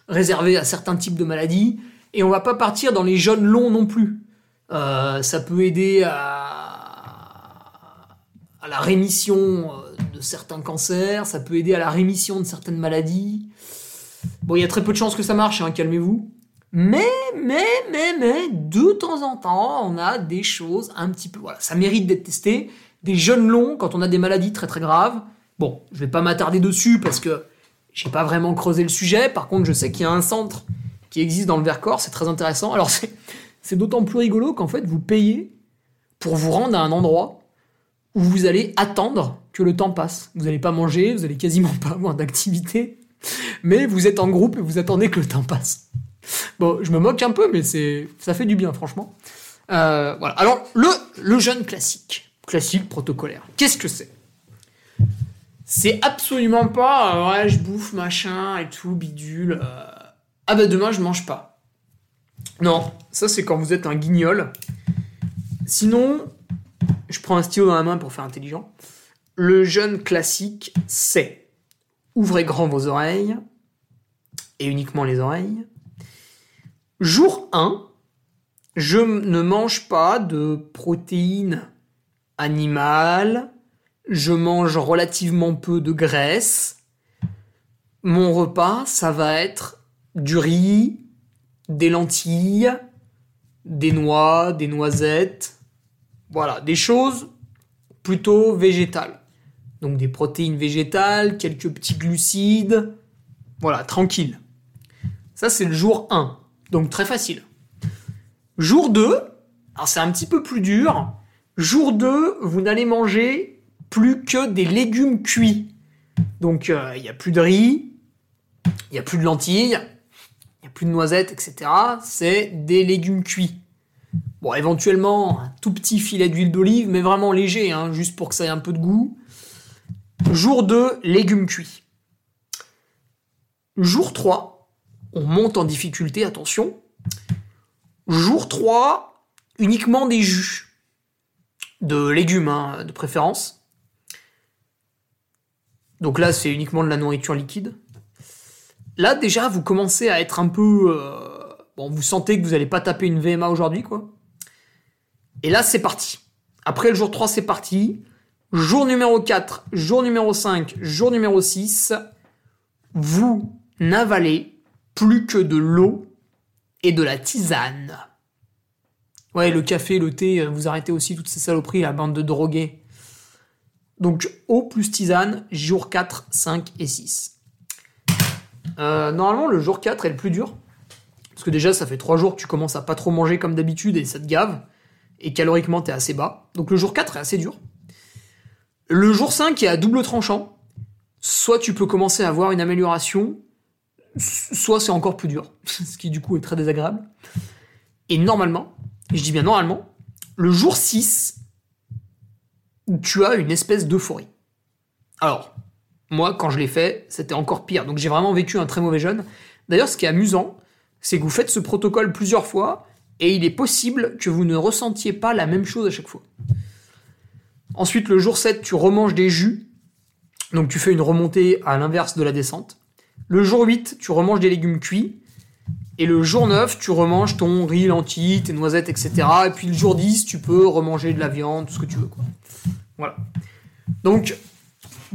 réservé à certains types de maladies, et on va pas partir dans les jeûnes longs non plus. Euh, ça peut aider à, la rémission euh, de certains cancers, ça peut aider à la rémission de certaines maladies. Bon, il y a très peu de chances que ça marche, hein, calmez-vous. Mais, mais, mais, mais, de temps en temps, on a des choses un petit peu. Voilà, ça mérite d'être testé. Des jeunes longs quand on a des maladies très très graves. Bon, je vais pas m'attarder dessus parce que j'ai pas vraiment creusé le sujet. Par contre, je sais qu'il y a un centre qui existe dans le Vercors, c'est très intéressant. Alors, *laughs* c'est, d'autant plus rigolo qu'en fait, vous payez pour vous rendre à un endroit où vous allez attendre que le temps passe. Vous n'allez pas manger, vous allez quasiment *laughs* pas avoir d'activité, mais vous êtes en groupe et vous attendez que le temps passe. Bon, je me moque un peu, mais ça fait du bien, franchement. Euh, voilà. Alors, le, le jeûne classique, classique protocolaire, qu'est-ce que c'est? C'est absolument pas, euh, ouais, je bouffe machin et tout, bidule. euh, ah bah demain, je mange pas. Non, ça c'est quand vous êtes un guignol. Sinon, je prends un stylo dans la main pour faire intelligent. Le jeûne classique, c'est ouvrez grand vos oreilles, et uniquement les oreilles. Jour 1, je ne mange pas de protéines animales, je mange relativement peu de graisse. Mon repas, ça va être du riz, des lentilles, des noix, des noisettes, voilà, des choses plutôt végétales. Donc des protéines végétales, quelques petits glucides, voilà, tranquille. Ça, c'est le jour 1. Donc très facile. Jour 2, alors c'est un petit peu plus dur. Jour 2, vous n'allez manger plus que des légumes cuits. Donc euh, il n'y a plus de riz, il n'y a plus de lentilles, il n'y a plus de noisettes, etc. C'est des légumes cuits. Bon, éventuellement, un tout petit filet d'huile d'olive, mais vraiment léger, hein, juste pour que ça ait un peu de goût. Jour 2, légumes cuits. Jour 3, on monte en difficulté, attention. Jour 3, uniquement des jus. De légumes, hein, de préférence. Donc là, c'est uniquement de la nourriture liquide. Là, déjà, vous commencez à être un peu... euh, Bon, vous sentez que vous n'allez pas taper une VMA aujourd'hui, quoi. Et là, c'est parti. Après le jour 3, c'est parti. Jour numéro 4, jour numéro 5, jour numéro 6, vous n'avalez plus que de l'eau et de la tisane. Ouais, le café, le thé, vous arrêtez aussi toutes ces saloperies, la bande de drogués. Donc, eau plus tisane, jour 4, 5 et 6. Euh, normalement, le jour 4 est le plus dur. Parce que déjà, ça fait 3 jours que tu commences à pas trop manger comme d'habitude et ça te gave. Et caloriquement, t'es assez bas. Donc le jour 4 est assez dur. Le jour 5 est à double tranchant. Soit tu peux commencer à avoir une amélioration, soit c'est encore plus dur. Ce qui du coup est très désagréable. Et normalement, je dis bien normalement, le jour 6, tu as une espèce d'euphorie. Alors, moi, quand je l'ai fait, c'était encore pire. Donc j'ai vraiment vécu un très mauvais jeûne. D'ailleurs, ce qui est amusant, c'est que vous faites ce protocole plusieurs fois et il est possible que vous ne ressentiez pas la même chose à chaque fois. Ensuite, le jour 7, tu remanges des jus. Donc tu fais une remontée à l'inverse de la descente. Le jour 8, tu remanges des légumes cuits. Et le jour 9, tu remanges ton riz, lentilles, tes noisettes, etc. Et puis le jour 10, tu peux remanger de la viande, tout ce que tu veux. Voilà. Donc,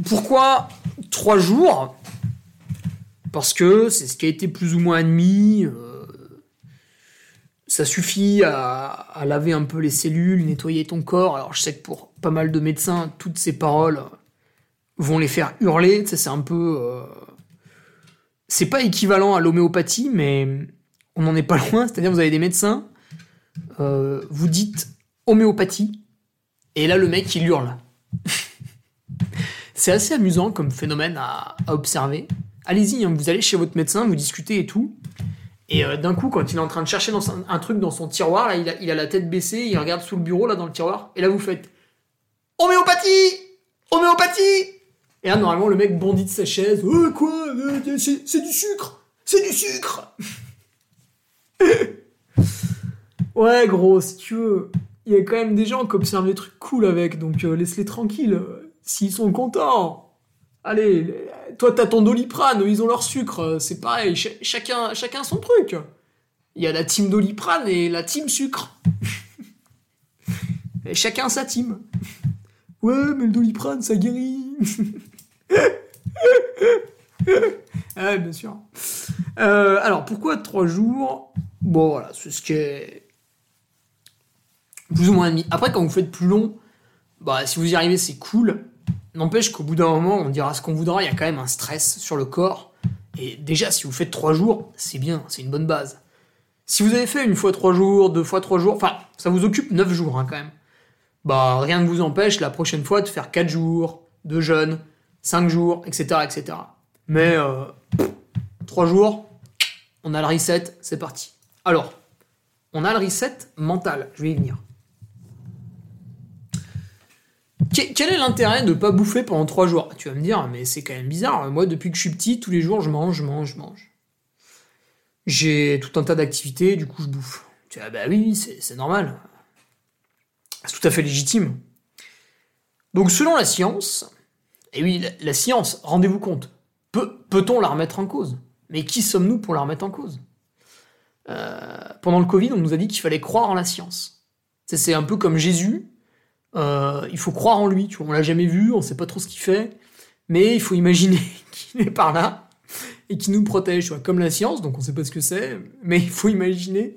pourquoi 3 jours? Parce que c'est ce qui a été plus ou moins admis. euh, ça suffit à, à laver un peu les cellules, nettoyer ton corps. Alors je sais que pour pas mal de médecins, toutes ces paroles vont les faire hurler. Tu sais, c'est un peu... euh, C'est pas équivalent à l'homéopathie, mais on n'en est pas loin. C'est-à-dire vous avez des médecins, euh, vous dites homéopathie, et là le mec il hurle. *laughs* c'est assez amusant comme phénomène à, observer. Allez-y, hein, vous allez chez votre médecin, vous discutez et tout. Et euh, d'un coup, quand il est en train de chercher un truc dans son tiroir, il, a, il a la tête baissée, il regarde sous le bureau, là, dans le tiroir, et là, vous faites Homéopathie Homéopathie Et là, normalement, le mec bondit de sa chaise. Euh, quoi Euh, C'est du sucre C'est du sucre *laughs* Ouais, gros, si tu veux, il y a quand même des gens qui observent des trucs cool avec, donc euh, laisse-les tranquilles. S'ils sont contents. Allez, toi t'as ton doliprane, ils ont leur sucre, c'est pareil, ch- chacun, chacun son truc. Il y a la team doliprane et la team sucre. *laughs* chacun sa team. Ouais, mais le doliprane, ça guérit. *laughs* ah, bien sûr. Euh, alors, pourquoi trois jours? Bon, voilà, c'est ce qui est plus ou moins admis. Après, quand vous faites plus long, bah, si vous y arrivez, c'est cool. N'empêche qu'au bout d'un moment, on dira ce qu'on voudra, il y a quand même un stress sur le corps. Et déjà, si vous faites trois jours, c'est bien, c'est une bonne base. Si vous avez fait une fois trois jours, deux fois trois jours, enfin, ça vous occupe neuf jours hein, quand même. Bah, rien ne vous empêche la prochaine fois de faire quatre jours de jeûne, cinq jours, etc., etc. Mais euh, trois jours, on a le reset, c'est parti. Alors, on a le reset mental, je vais y venir. Quel est l'intérêt de ne pas bouffer pendant trois jours? Tu vas me dire, mais c'est quand même bizarre. Moi, depuis que je suis petit, tous les jours, je mange, je mange, je mange. J'ai tout un tas d'activités, du coup, je bouffe. Tu dis, bah oui, c'est normal. C'est tout à fait légitime. Donc, selon la science, et oui, la, science, rendez-vous compte, peut-on la remettre en cause? Mais qui sommes-nous pour la remettre en cause? Euh, Pendant le Covid, on nous a dit qu'il fallait croire en la science. C'est un peu comme Jésus euh, il faut croire en lui, tu vois. On l'a jamais vu, on sait pas trop ce qu'il fait, mais il faut imaginer *laughs* qu'il est par là et qu'il nous protège, tu vois, comme la science, donc on sait pas ce que c'est, mais il faut imaginer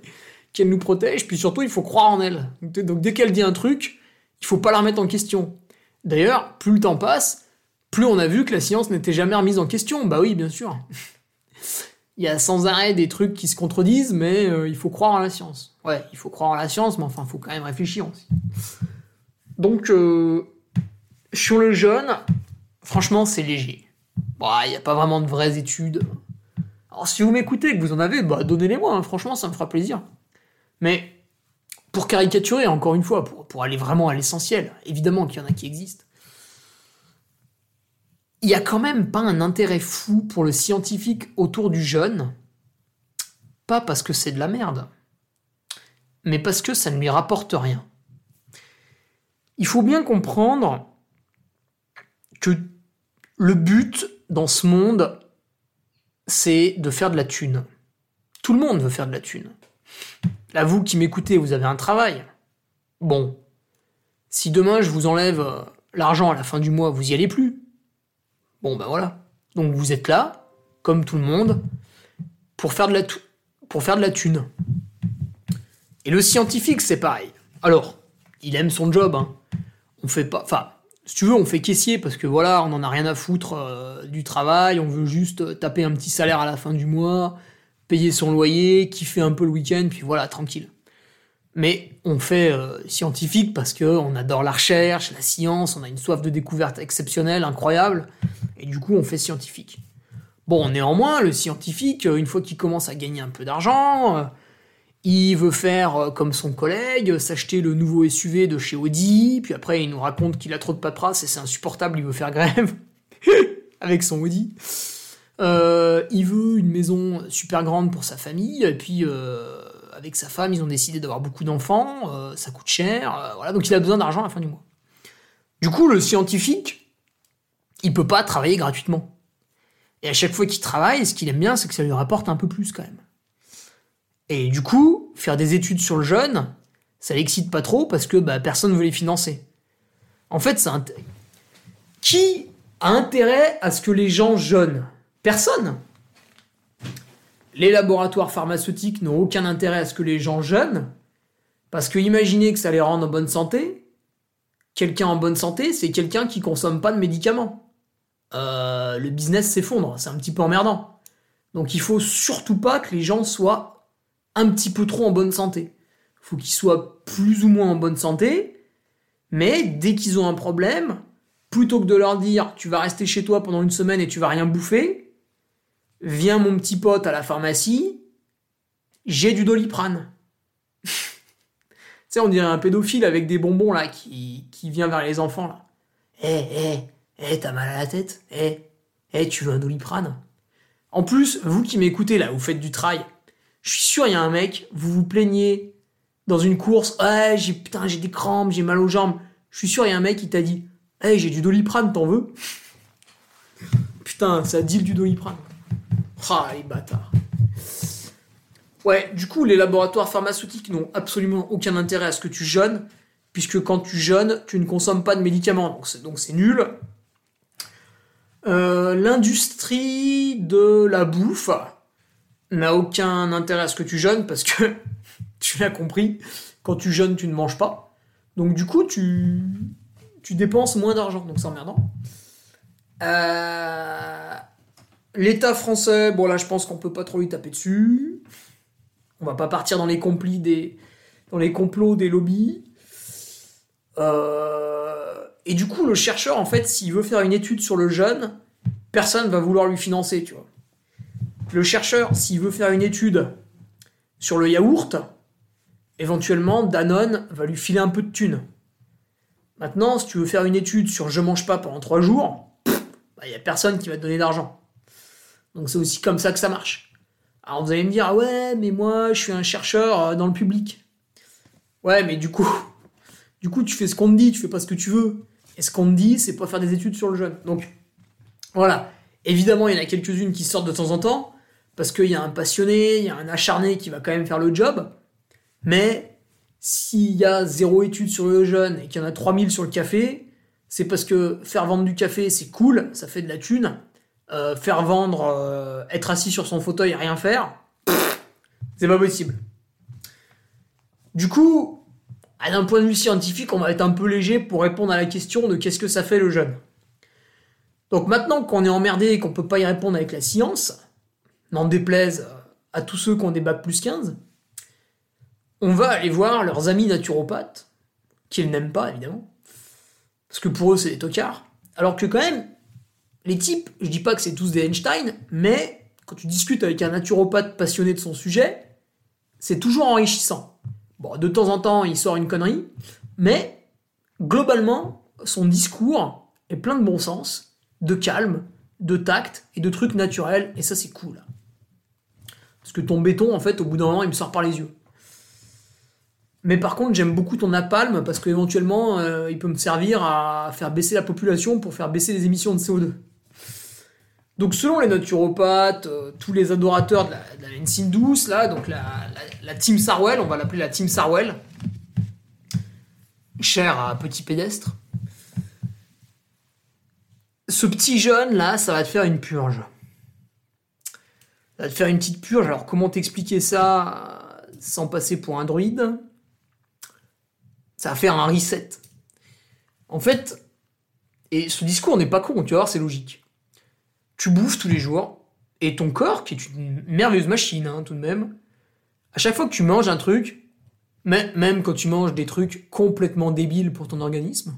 qu'elle nous protège, puis surtout il faut croire en elle. Donc dès qu'elle dit un truc, il faut pas la remettre en question. D'ailleurs, plus le temps passe, plus on a vu que la science n'était jamais remise en question. Bah oui, bien sûr. il y a sans arrêt des trucs qui se contredisent, mais euh, il faut croire en la science. Ouais, il faut croire en la science, mais enfin, il faut quand même réfléchir aussi. Donc, euh, sur le jeûne, franchement, c'est léger. Il n'y a pas vraiment de vraies études. Alors, si vous m'écoutez que vous en avez, bah, donnez-les-moi, hein. franchement, ça me fera plaisir. Mais, pour caricaturer, encore une fois, pour, aller vraiment à l'essentiel, évidemment qu'il y en a qui existent, il n'y a quand même pas un intérêt fou pour le scientifique autour du jeûne, pas parce que c'est de la merde, mais parce que ça ne lui rapporte rien. Il faut bien comprendre que le but dans ce monde, c'est de faire de la thune. Tout le monde veut faire de la thune. Là, vous qui m'écoutez, vous avez un travail. Bon, si demain je vous enlève euh, l'argent à la fin du mois, vous y allez plus. Bon, ben voilà. Donc vous êtes là, comme tout le monde, pour faire de la, pour faire de la thune. Et le scientifique, c'est pareil. Alors, il aime son job, hein on fait pas. Enfin, si tu veux, on fait caissier parce que voilà, on en a rien à foutre euh, du travail, on veut juste taper un petit salaire à la fin du mois, payer son loyer, kiffer un peu le week-end, puis voilà, tranquille. Mais on fait euh, scientifique parce que on adore la recherche, la science, on a une soif de découverte exceptionnelle, incroyable, et du coup on fait scientifique. Bon, néanmoins, le scientifique, une fois qu'il commence à gagner un peu d'argent, euh, il veut faire euh, comme son collègue, s'acheter le nouveau SUV de chez Audi, puis après il nous raconte qu'il a trop de paperasse et c'est insupportable, il veut faire grève *laughs* avec son Audi. Euh, il veut une maison super grande pour sa famille, et puis euh, avec sa femme, ils ont décidé d'avoir beaucoup d'enfants, ça coûte cher, voilà, donc il a besoin d'argent à la fin du mois. Du coup, le scientifique, il peut pas travailler gratuitement. Et à chaque fois qu'il travaille, ce qu'il aime bien, c'est que ça lui rapporte un peu plus quand même. Et du coup, faire des études sur le jeûne, ça l'excite pas trop parce que bah, personne ne veut les financer. En fait, c'est qui a intérêt à ce que les gens jeûnent? Personne. Les laboratoires pharmaceutiques n'ont aucun intérêt à ce que les gens jeûnent parce que imaginez que ça les rende en bonne santé. Quelqu'un en bonne santé, c'est quelqu'un qui consomme pas de médicaments. Euh, le business s'effondre, c'est un petit peu emmerdant. Donc il faut surtout pas que les gens soient un petit peu trop en bonne santé. Faut qu'ils soient plus ou moins en bonne santé, mais dès qu'ils ont un problème, plutôt que de leur dire tu vas rester chez toi pendant une semaine et tu vas rien bouffer, viens mon petit pote à la pharmacie, j'ai du doliprane. *laughs* tu sais, on dirait un pédophile avec des bonbons là qui, vient vers les enfants là. Eh, eh, eh, t'as mal à la tête Eh, eh, tu veux un doliprane En plus, vous qui m'écoutez là, vous faites du trail. Je suis sûr, il y a un mec, vous vous plaignez dans une course, ouais, j'ai putain, j'ai des crampes, j'ai mal aux jambes. Je suis sûr, il y a un mec qui t'a dit, hey, j'ai du doliprane, t'en veux? Putain, ça dit du doliprane. Ah, les bâtards. Ouais, du coup, les laboratoires pharmaceutiques n'ont absolument aucun intérêt à ce que tu jeûnes, puisque quand tu jeûnes, tu ne consommes pas de médicaments, donc c'est nul. Euh, l'industrie de la bouffe n'a aucun intérêt à ce que tu jeûnes parce que *laughs* tu l'as compris, quand tu jeûnes, tu ne manges pas. Donc du coup, tu, tu dépenses moins d'argent, donc c'est emmerdant. Euh, L'État français, bon là je pense qu'on peut pas trop lui taper dessus. On va pas partir dans les complis dans les complots des lobbies. Euh, et du coup, le chercheur, en fait, s'il veut faire une étude sur le jeûne, personne va vouloir lui financer, tu vois. Le chercheur, s'il veut faire une étude sur le yaourt, éventuellement, Danone va lui filer un peu de thunes. Maintenant, si tu veux faire une étude sur je mange pas pendant trois jours, il bah, n'y a personne qui va te donner d'argent. Donc c'est aussi comme ça que ça marche. Alors vous allez me dire, ah ouais, mais moi, je suis un chercheur euh, dans le public. Ouais, mais du coup, du coup, tu fais ce qu'on te dit, tu fais pas ce que tu veux. Et ce qu'on te dit, c'est pas faire des études sur le jeune. Donc, voilà. Évidemment, il y en a quelques-unes qui sortent de temps en temps, parce qu'il y a un passionné, il y a un acharné qui va quand même faire le job. Mais s'il y a zéro étude sur le jeune et qu'il y en a 3000 sur le café, c'est parce que faire vendre du café, c'est cool, ça fait de la thune. Euh, faire vendre, euh, être assis sur son fauteuil et rien faire, c'est pas possible. Du coup, d'un point de vue scientifique, on va être un peu léger pour répondre à la question de qu'est-ce que ça fait le jeûne. Donc maintenant qu'on est emmerdé et qu'on peut pas y répondre avec la science, n'en déplaise à tous ceux qui ont des bacs plus 15, on va aller voir leurs amis naturopathes, qu'ils n'aiment pas évidemment, parce que pour eux c'est des tocards, alors que quand même, les types, je dis pas que c'est tous des Einstein, mais quand tu discutes avec un naturopathe passionné de son sujet, c'est toujours enrichissant. Bon, de temps en temps, il sort une connerie, mais globalement, son discours est plein de bon sens, de calme, de tact et de trucs naturels, et ça c'est cool. Parce que ton béton, en fait, au bout d'un moment, il me sort par les yeux. Mais par contre, j'aime beaucoup ton napalm parce qu'éventuellement, euh, il peut me servir à faire baisser la population pour faire baisser les émissions de CO2. Donc selon les naturopathes, euh, tous les adorateurs de la, médecine douce, là, donc la, team Sarwell, on va l'appeler la team Sarwell, cher à petit pédestre, ce petit jeune là, ça va te faire une purge. Ça va te faire une petite purge. Alors comment t'expliquer ça sans passer pour un druide? Ça va faire un reset. En fait, et ce discours n'est pas con, tu vois, c'est logique tu bouffes tous les jours, et ton corps, qui est une merveilleuse machine, hein, tout de même, à chaque fois que tu manges un truc, même quand tu manges des trucs complètement débiles pour ton organisme,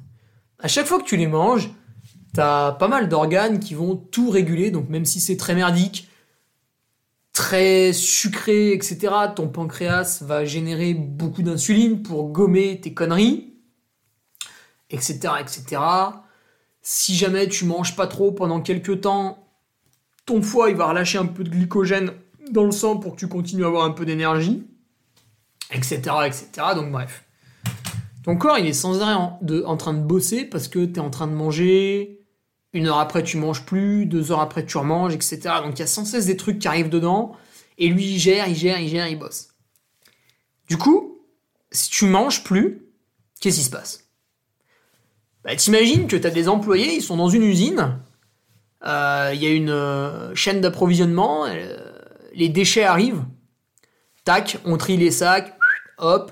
à chaque fois que tu les manges, t'as pas mal d'organes qui vont tout réguler, donc même si c'est très merdique, très sucré, etc., ton pancréas va générer beaucoup d'insuline pour gommer tes conneries, etc., etc. Si jamais tu manges pas trop pendant quelques temps, ton il va relâcher un peu de glycogène dans le sang pour que tu continues à avoir un peu d'énergie, etc., etc. Donc bref. Ton corps, il est sans arrêt en, train de bosser parce que tu es en train de manger, une heure après tu manges plus, deux heures après tu remanges, etc. Donc il y a sans cesse des trucs qui arrivent dedans, et lui il gère, il gère, il gère, il bosse. Du coup, si tu manges plus, qu'est-ce qui se passe? Bah, T'imagines que tu as des employés, ils sont dans une usine, euh, il y a une euh, chaîne d'approvisionnement, euh, les déchets arrivent, tac, on trie les sacs, hop,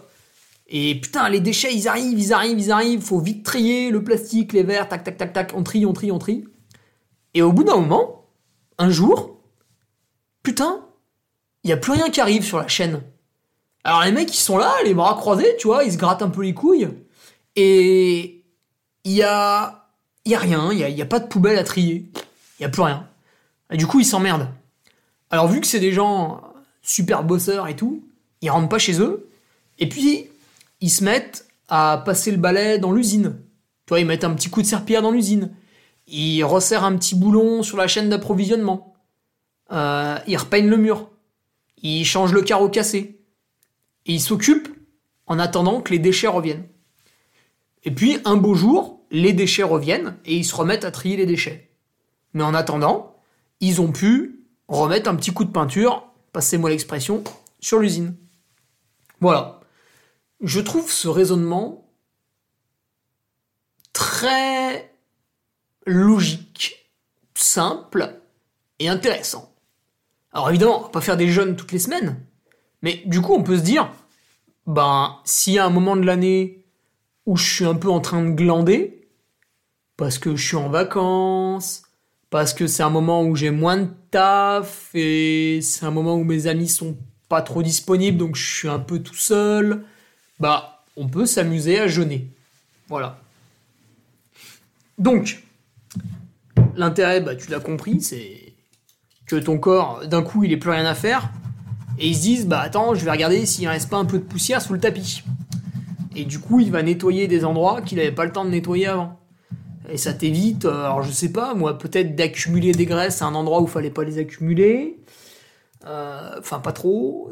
et putain, les déchets, ils arrivent, ils arrivent, ils arrivent, faut vite trier le plastique, les verres, tac, tac, tac, tac, on trie, on trie, on trie. Et au bout d'un moment, un jour, putain, il n'y a plus rien qui arrive sur la chaîne. Alors les mecs, ils sont là, les bras croisés, tu vois, ils se grattent un peu les couilles, et il y a, rien, il n'y y a pas de poubelle à trier il a plus rien. Et du coup, ils s'emmerdent. Alors, vu que c'est des gens super bosseurs et tout, ils rentrent pas chez eux, et puis ils se mettent à passer le balai dans l'usine. Tu vois, ils mettent un petit coup de serpillère dans l'usine. Ils resserrent un petit boulon sur la chaîne d'approvisionnement. Euh, ils repeignent le mur. Ils changent le carreau cassé. Et ils s'occupent en attendant que les déchets reviennent. Et puis, un beau jour, les déchets reviennent et ils se remettent à trier les déchets. Mais en attendant, ils ont pu remettre un petit coup de peinture, passez-moi l'expression, sur l'usine. Voilà. Je trouve ce raisonnement très logique, simple et intéressant. Alors évidemment, on va pas faire des jeûnes toutes les semaines, mais du coup, on peut se dire, ben, s'il y a un moment de l'année où je suis un peu en train de glander, parce que je suis en vacances, parce que c'est un moment où j'ai moins de taf, et c'est un moment où mes amis sont pas trop disponibles, donc je suis un peu tout seul, bah, on peut s'amuser à jeûner. Voilà. Donc, l'intérêt, bah, tu l'as compris, c'est que ton corps, d'un coup, il est plus rien à faire, et ils se disent, bah attends, je vais regarder s'il ne reste pas un peu de poussière sous le tapis. Et du coup, il va nettoyer des endroits qu'il n'avait pas le temps de nettoyer avant. Et ça t'évite, euh, alors je sais pas, moi, peut-être d'accumuler des graisses à un endroit où il fallait pas les accumuler. Euh, enfin, pas trop.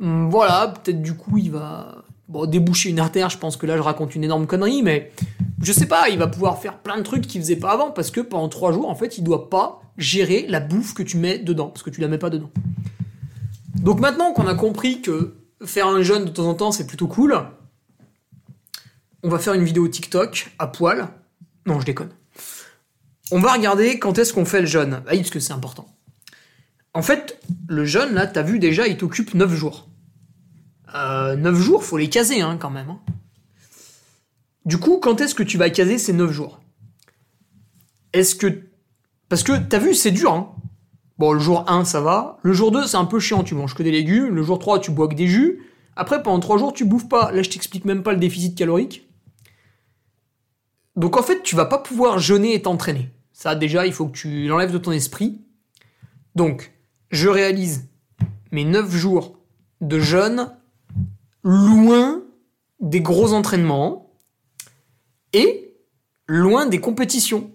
Hum, voilà, peut-être du coup, il va bon, déboucher une artère. Je pense que là, je raconte une énorme connerie, mais je sais pas, il va pouvoir faire plein de trucs qu'il faisait pas avant parce que pendant trois jours, en fait, il doit pas gérer la bouffe que tu mets dedans parce que tu la mets pas dedans. Donc maintenant qu'on a compris que faire un jeûne de temps en temps c'est plutôt cool, on va faire une vidéo TikTok à poil. Non, je déconne. On va regarder quand est-ce qu'on fait le jeûne. Ah parce que c'est important. En fait, le jeûne, là, t'as vu déjà, il t'occupe 9 jours. Euh, 9 jours, faut les caser hein, quand même. Hein. Du coup, quand est-ce que tu vas caser ces 9 jours? Est-ce que... Parce que, t'as vu, c'est dur. Hein. Bon, le jour 1, ça va. Le jour 2, c'est un peu chiant, tu manges que des légumes. Le jour 3, tu bois que des jus. Après, pendant 3 jours, tu bouffes pas. Là, je t'explique même pas le déficit calorique. Donc en fait, tu vas pas pouvoir jeûner et t'entraîner. Ça, déjà, il faut que tu l'enlèves de ton esprit. Donc, je réalise mes 9 jours de jeûne loin des gros entraînements et loin des compétitions.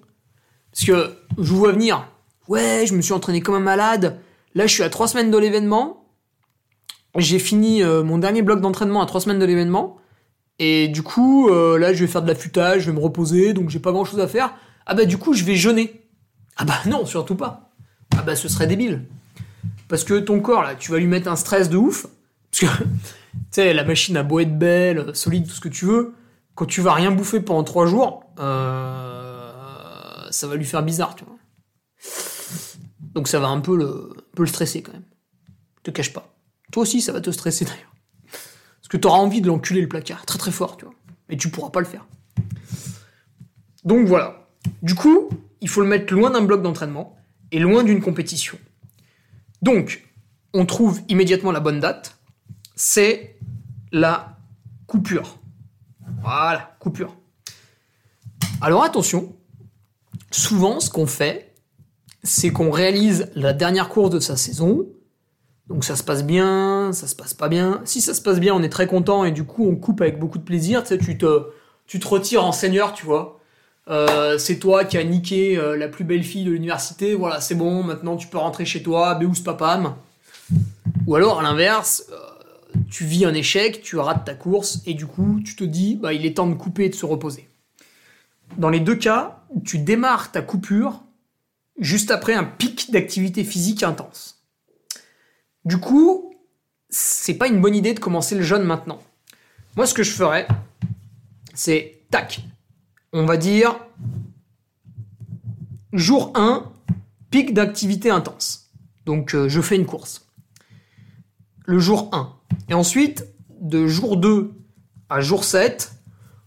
Parce que je vous vois venir, ouais, je me suis entraîné comme un malade. Là, je suis à 3 semaines de l'événement. J'ai fini euh, mon dernier bloc d'entraînement à 3 semaines de l'événement. Et du coup, euh, là, je vais faire de l'affûtage, je vais me reposer, donc j'ai pas grand chose à faire. Ah bah, du coup, je vais jeûner. Ah bah, non, surtout pas. Ah bah, ce serait débile. Parce que ton corps, là, tu vas lui mettre un stress de ouf. Parce que, *laughs* tu sais, la machine a beau être belle, solide, tout ce que tu veux. Quand tu vas rien bouffer pendant 3 jours, euh, ça va lui faire bizarre, tu vois. Donc ça va un peu le, un peu le stresser quand même. Te cache pas. Toi aussi, ça va te stresser d'ailleurs. Parce que tu auras envie de l'enculer le placard, très très fort, tu vois. Mais tu pourras pas le faire. Donc voilà. Du coup, il faut le mettre loin d'un bloc d'entraînement et loin d'une compétition. Donc, on trouve immédiatement la bonne date. C'est la coupure. Voilà, coupure. Alors attention, souvent ce qu'on fait, c'est qu'on réalise la dernière course de sa saison, donc ça se passe bien, ça se passe pas bien. Si ça se passe bien, on est très content et du coup on coupe avec beaucoup de plaisir. Tu sais, tu te, tu te retires en seigneur, tu vois. Euh, c'est toi qui as niqué euh, la plus belle fille de l'université. Voilà, c'est bon. Maintenant tu peux rentrer chez toi, Béous papam. Ou alors à l'inverse, euh, tu vis un échec, tu rates ta course et du coup tu te dis, bah il est temps de couper et de se reposer. Dans les deux cas, tu démarres ta coupure juste après un pic d'activité physique intense. Du coup, c'est pas une bonne idée de commencer le jeûne maintenant. Moi, ce que je ferais, c'est tac. On va dire jour 1, pic d'activité intense. Donc, euh, je fais une course. Le jour 1. Et ensuite, de jour 2 à jour 7,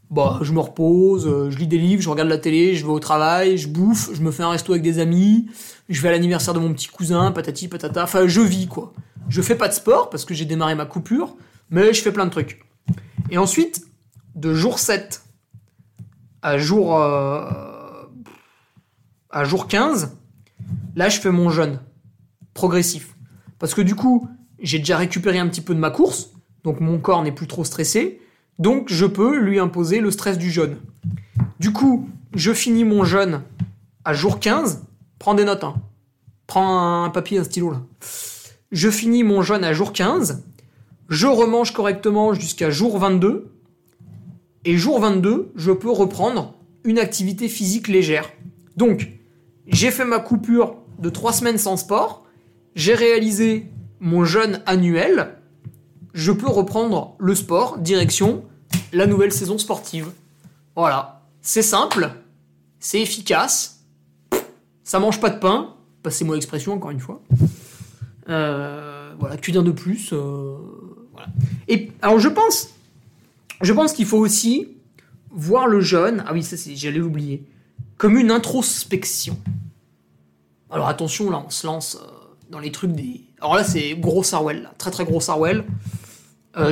bah, je me repose, euh, je lis des livres, je regarde la télé, je vais au travail, je bouffe, je me fais un resto avec des amis, je vais à l'anniversaire de mon petit cousin, patati patata. Enfin, je vis quoi. Je fais pas de sport parce que j'ai démarré ma coupure, mais je fais plein de trucs. Et ensuite, de jour 7 à jour, euh, à jour 15, là, je fais mon jeûne progressif. Parce que du coup, j'ai déjà récupéré un petit peu de ma course, donc mon corps n'est plus trop stressé, donc je peux lui imposer le stress du jeûne. Du coup, je finis mon jeûne à jour 15, prends des notes, hein. prends un papier, un stylo là je finis mon jeûne à jour 15, je remange correctement jusqu'à jour 22, et jour 22, je peux reprendre une activité physique légère. Donc, j'ai fait ma coupure de 3 semaines sans sport, j'ai réalisé mon jeûne annuel, je peux reprendre le sport, direction la nouvelle saison sportive. Voilà, c'est simple, c'est efficace, ça mange pas de pain, passez-moi l'expression encore une fois. Euh, voilà, que dire de plus euh. Et alors je pense, je pense qu'il faut aussi voir le jeune, ah oui, ça j'allais l'oublier, comme une introspection. Alors attention, là on se lance euh, dans les trucs des. Alors là c'est gros Sarwell, très très gros Sarwell.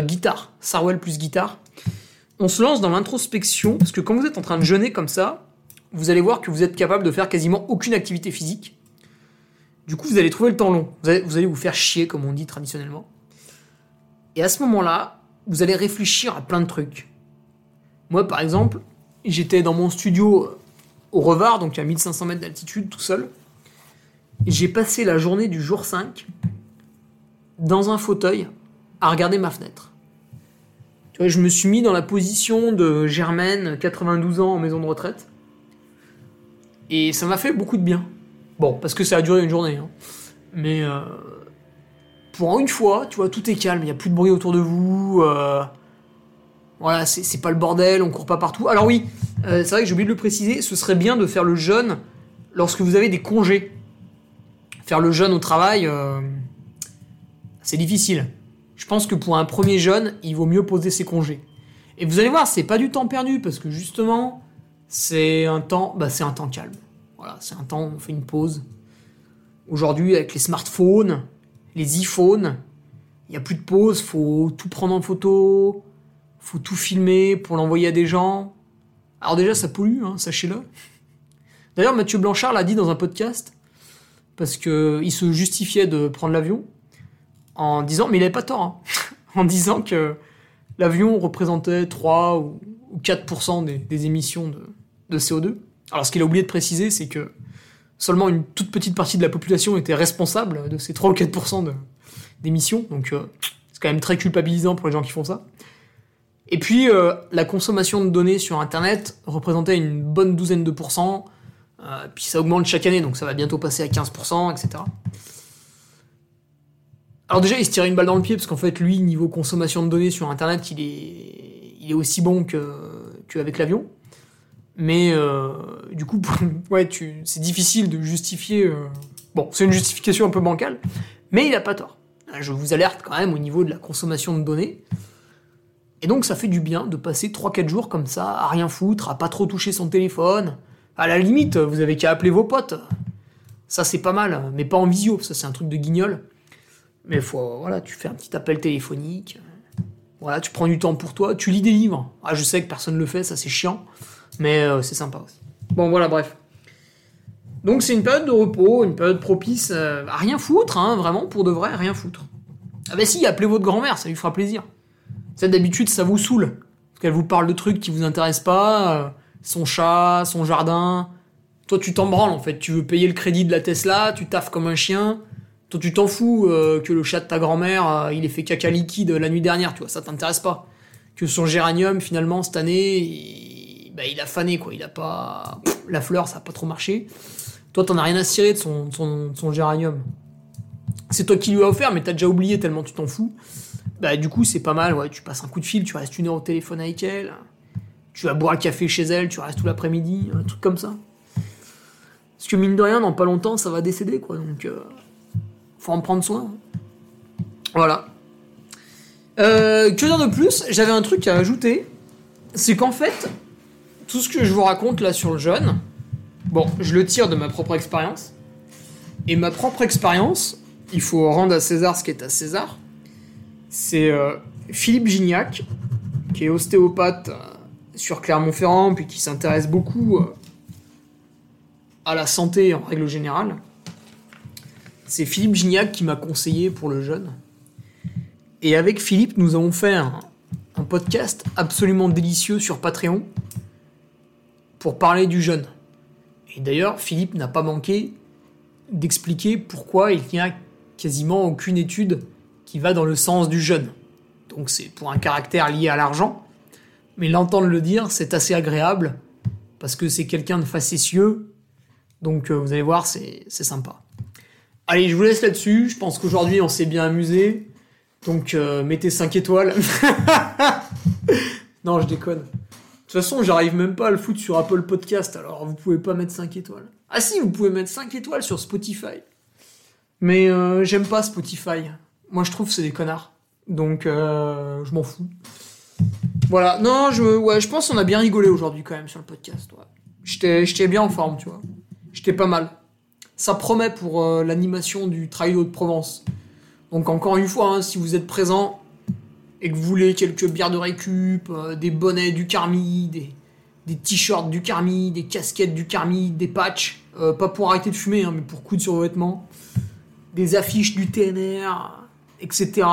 Guitare, Sarwell plus guitare. On se lance dans l'introspection, parce que quand vous êtes en train de jeûner comme ça, vous allez voir que vous êtes capable de faire quasiment aucune activité physique. Du coup, vous allez trouver le temps long. Vous allez vous, faire chier, comme on dit traditionnellement. Et à ce moment-là, vous allez réfléchir à plein de trucs. Moi, par exemple, j'étais dans mon studio euh, au Revard, donc à 1500 mètres d'altitude, tout seul. J'ai passé la journée du jour 5 dans un fauteuil à regarder ma fenêtre. Je me suis mis dans la position de Germaine, 92 ans en maison de retraite. Et ça m'a fait beaucoup de bien. Bon, parce que ça a duré une journée. hein. Mais euh, pour une fois, tu vois, tout est calme, il n'y a plus de bruit autour de vous. euh, voilà, c'est pas le bordel, on court pas partout. Alors oui, euh, c'est vrai que j'ai oublié de le préciser, ce serait bien de faire le jeûne lorsque vous avez des congés. Faire le jeûne au travail, c'est difficile. Je pense que pour un premier jeûne, il vaut mieux poser ses congés. Et vous allez voir, c'est pas du temps perdu parce que justement, c'est un temps, bah c'est un temps calme. C'est un temps, on fait une pause. Aujourd'hui, avec les smartphones, les iPhones, il n'y a plus de pause, faut tout prendre en photo, faut tout filmer pour l'envoyer à des gens. Alors déjà, ça pollue, hein, sachez-le. D'ailleurs, Mathieu Blanchard l'a dit dans un podcast, parce que il se justifiait de prendre l'avion, en disant, mais il n'avait pas tort, hein, *laughs* en disant que l'avion représentait 3 ou ou 4% des, émissions de CO2. Alors ce qu'il a oublié de préciser, c'est que seulement une toute petite partie de la population était responsable de ces 3 ou 4% de- d'émissions, donc euh, c'est quand même très culpabilisant pour les gens qui font ça. Et puis, euh, la consommation de données sur Internet représentait une bonne douzaine de pourcents, euh, puis ça augmente chaque année, donc ça va bientôt passer à 15%, etc. Alors déjà, il se tirait une balle dans le pied, parce qu'en fait, lui, niveau consommation de données sur Internet, il est, il est aussi bon que qu'avec l'avion. Mais euh, du coup, ouais, c'est difficile de justifier. euh, Bon, c'est une justification un peu bancale, mais il a pas tort. Je vous alerte quand même au niveau de la consommation de données. Et donc, ça fait du bien de passer 3-4 jours comme ça, à rien foutre, à pas trop toucher son téléphone. À la limite, vous avez qu'à appeler vos potes. Ça, c'est pas mal, mais pas en visio, ça, c'est un truc de guignol. Mais faut, voilà, tu fais un petit appel téléphonique. Voilà, tu prends du temps pour toi, tu lis des livres. Ah, je sais que personne ne le fait, ça c'est chiant, mais euh, c'est sympa aussi. Bon, voilà, bref. Donc c'est une période de repos, une période propice euh, à rien foutre, hein, vraiment, pour de vrai, rien foutre. Ah bah si, appelez votre grand-mère, ça lui fera plaisir. Ça, d'habitude, ça vous saoule. Parce qu'elle vous parle de trucs qui vous intéressent pas, euh, son chat, son jardin. Toi, tu t'en branles, en fait. Tu veux payer le crédit de la Tesla, tu taffes comme un chien. Toi, tu t'en fous que le chat de ta grand-mère, il ait fait caca liquide la nuit dernière, tu vois, ça t'intéresse pas. Que son géranium, finalement, cette année, bah, il a fané, quoi. Il a pas. La fleur, ça a pas trop marché. Toi, t'en as rien à cirer de son, son, géranium. C'est toi qui lui as offert, mais t'as déjà oublié tellement tu t'en fous. Bah, du coup, c'est pas mal, ouais. Tu passes un coup de fil, tu restes une heure au téléphone avec elle. Tu vas boire le café chez elle, tu restes tout l'après-midi, un truc comme ça. Parce que mine de rien, dans pas longtemps, ça va décéder, quoi. Donc, euh, faut en prendre soin. Voilà. Euh, que dire de plus? J'avais un truc à ajouter. C'est qu'en fait, tout ce que je vous raconte là sur le jeûne, bon, je le tire de ma propre expérience. Et ma propre expérience, il faut rendre à César ce qui est à César. C'est euh, Philippe Gignac, qui est ostéopathe euh, sur Clermont-Ferrand, puis qui s'intéresse beaucoup euh, à la santé en règle générale. C'est Philippe Gignac qui m'a conseillé pour le jeûne. Et avec Philippe, nous avons fait un, un podcast absolument délicieux sur Patreon pour parler du jeûne. Et d'ailleurs, Philippe n'a pas manqué d'expliquer pourquoi il n'y a quasiment aucune étude qui va dans le sens du jeûne. Donc c'est pour un caractère lié à l'argent. Mais l'entendre le dire, c'est assez agréable parce que c'est quelqu'un de facétieux. Donc euh, vous allez voir, c'est sympa. Allez, je vous laisse là-dessus. Je pense qu'aujourd'hui, on s'est bien amusé. Donc, euh, mettez 5 étoiles. *laughs* non, je déconne. De toute façon, j'arrive même pas à le foutre sur Apple Podcast, alors vous pouvez pas mettre 5 étoiles. Ah si, vous pouvez mettre 5 étoiles sur Spotify. Mais euh, j'aime pas Spotify. Moi, je trouve que c'est des connards. Donc, euh, je m'en fous. Voilà. Non, je, ouais, je pense qu'on a bien rigolé aujourd'hui quand même sur le podcast. J'étais bien en forme, tu vois. J'étais pas mal. Ça promet pour euh, l'animation du Trail de Provence. Donc encore une fois, hein, si vous êtes présent et que vous voulez quelques bières de récup, euh, des bonnets du Carmi, des, t-shirts du Carmi, des casquettes du Carmi, des patchs, euh, pas pour arrêter de fumer, hein, mais pour coudre sur vos vêtements, des affiches du TNR, etc.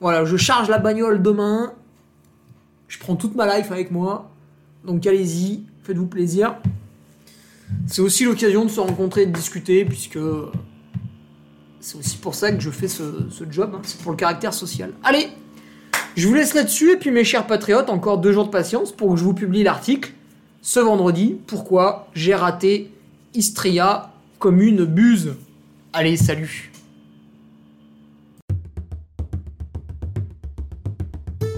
Voilà, je charge la bagnole demain. Je prends toute ma life avec moi. Donc allez-y, faites-vous plaisir. C'est aussi l'occasion de se rencontrer et de discuter, puisque c'est aussi pour ça que je fais ce, ce job, hein, c'est pour le caractère social. Allez, je vous laisse là-dessus, et puis mes chers patriotes, encore deux jours de patience pour que je vous publie l'article ce vendredi. Pourquoi j'ai raté Istria comme une buse Allez, salut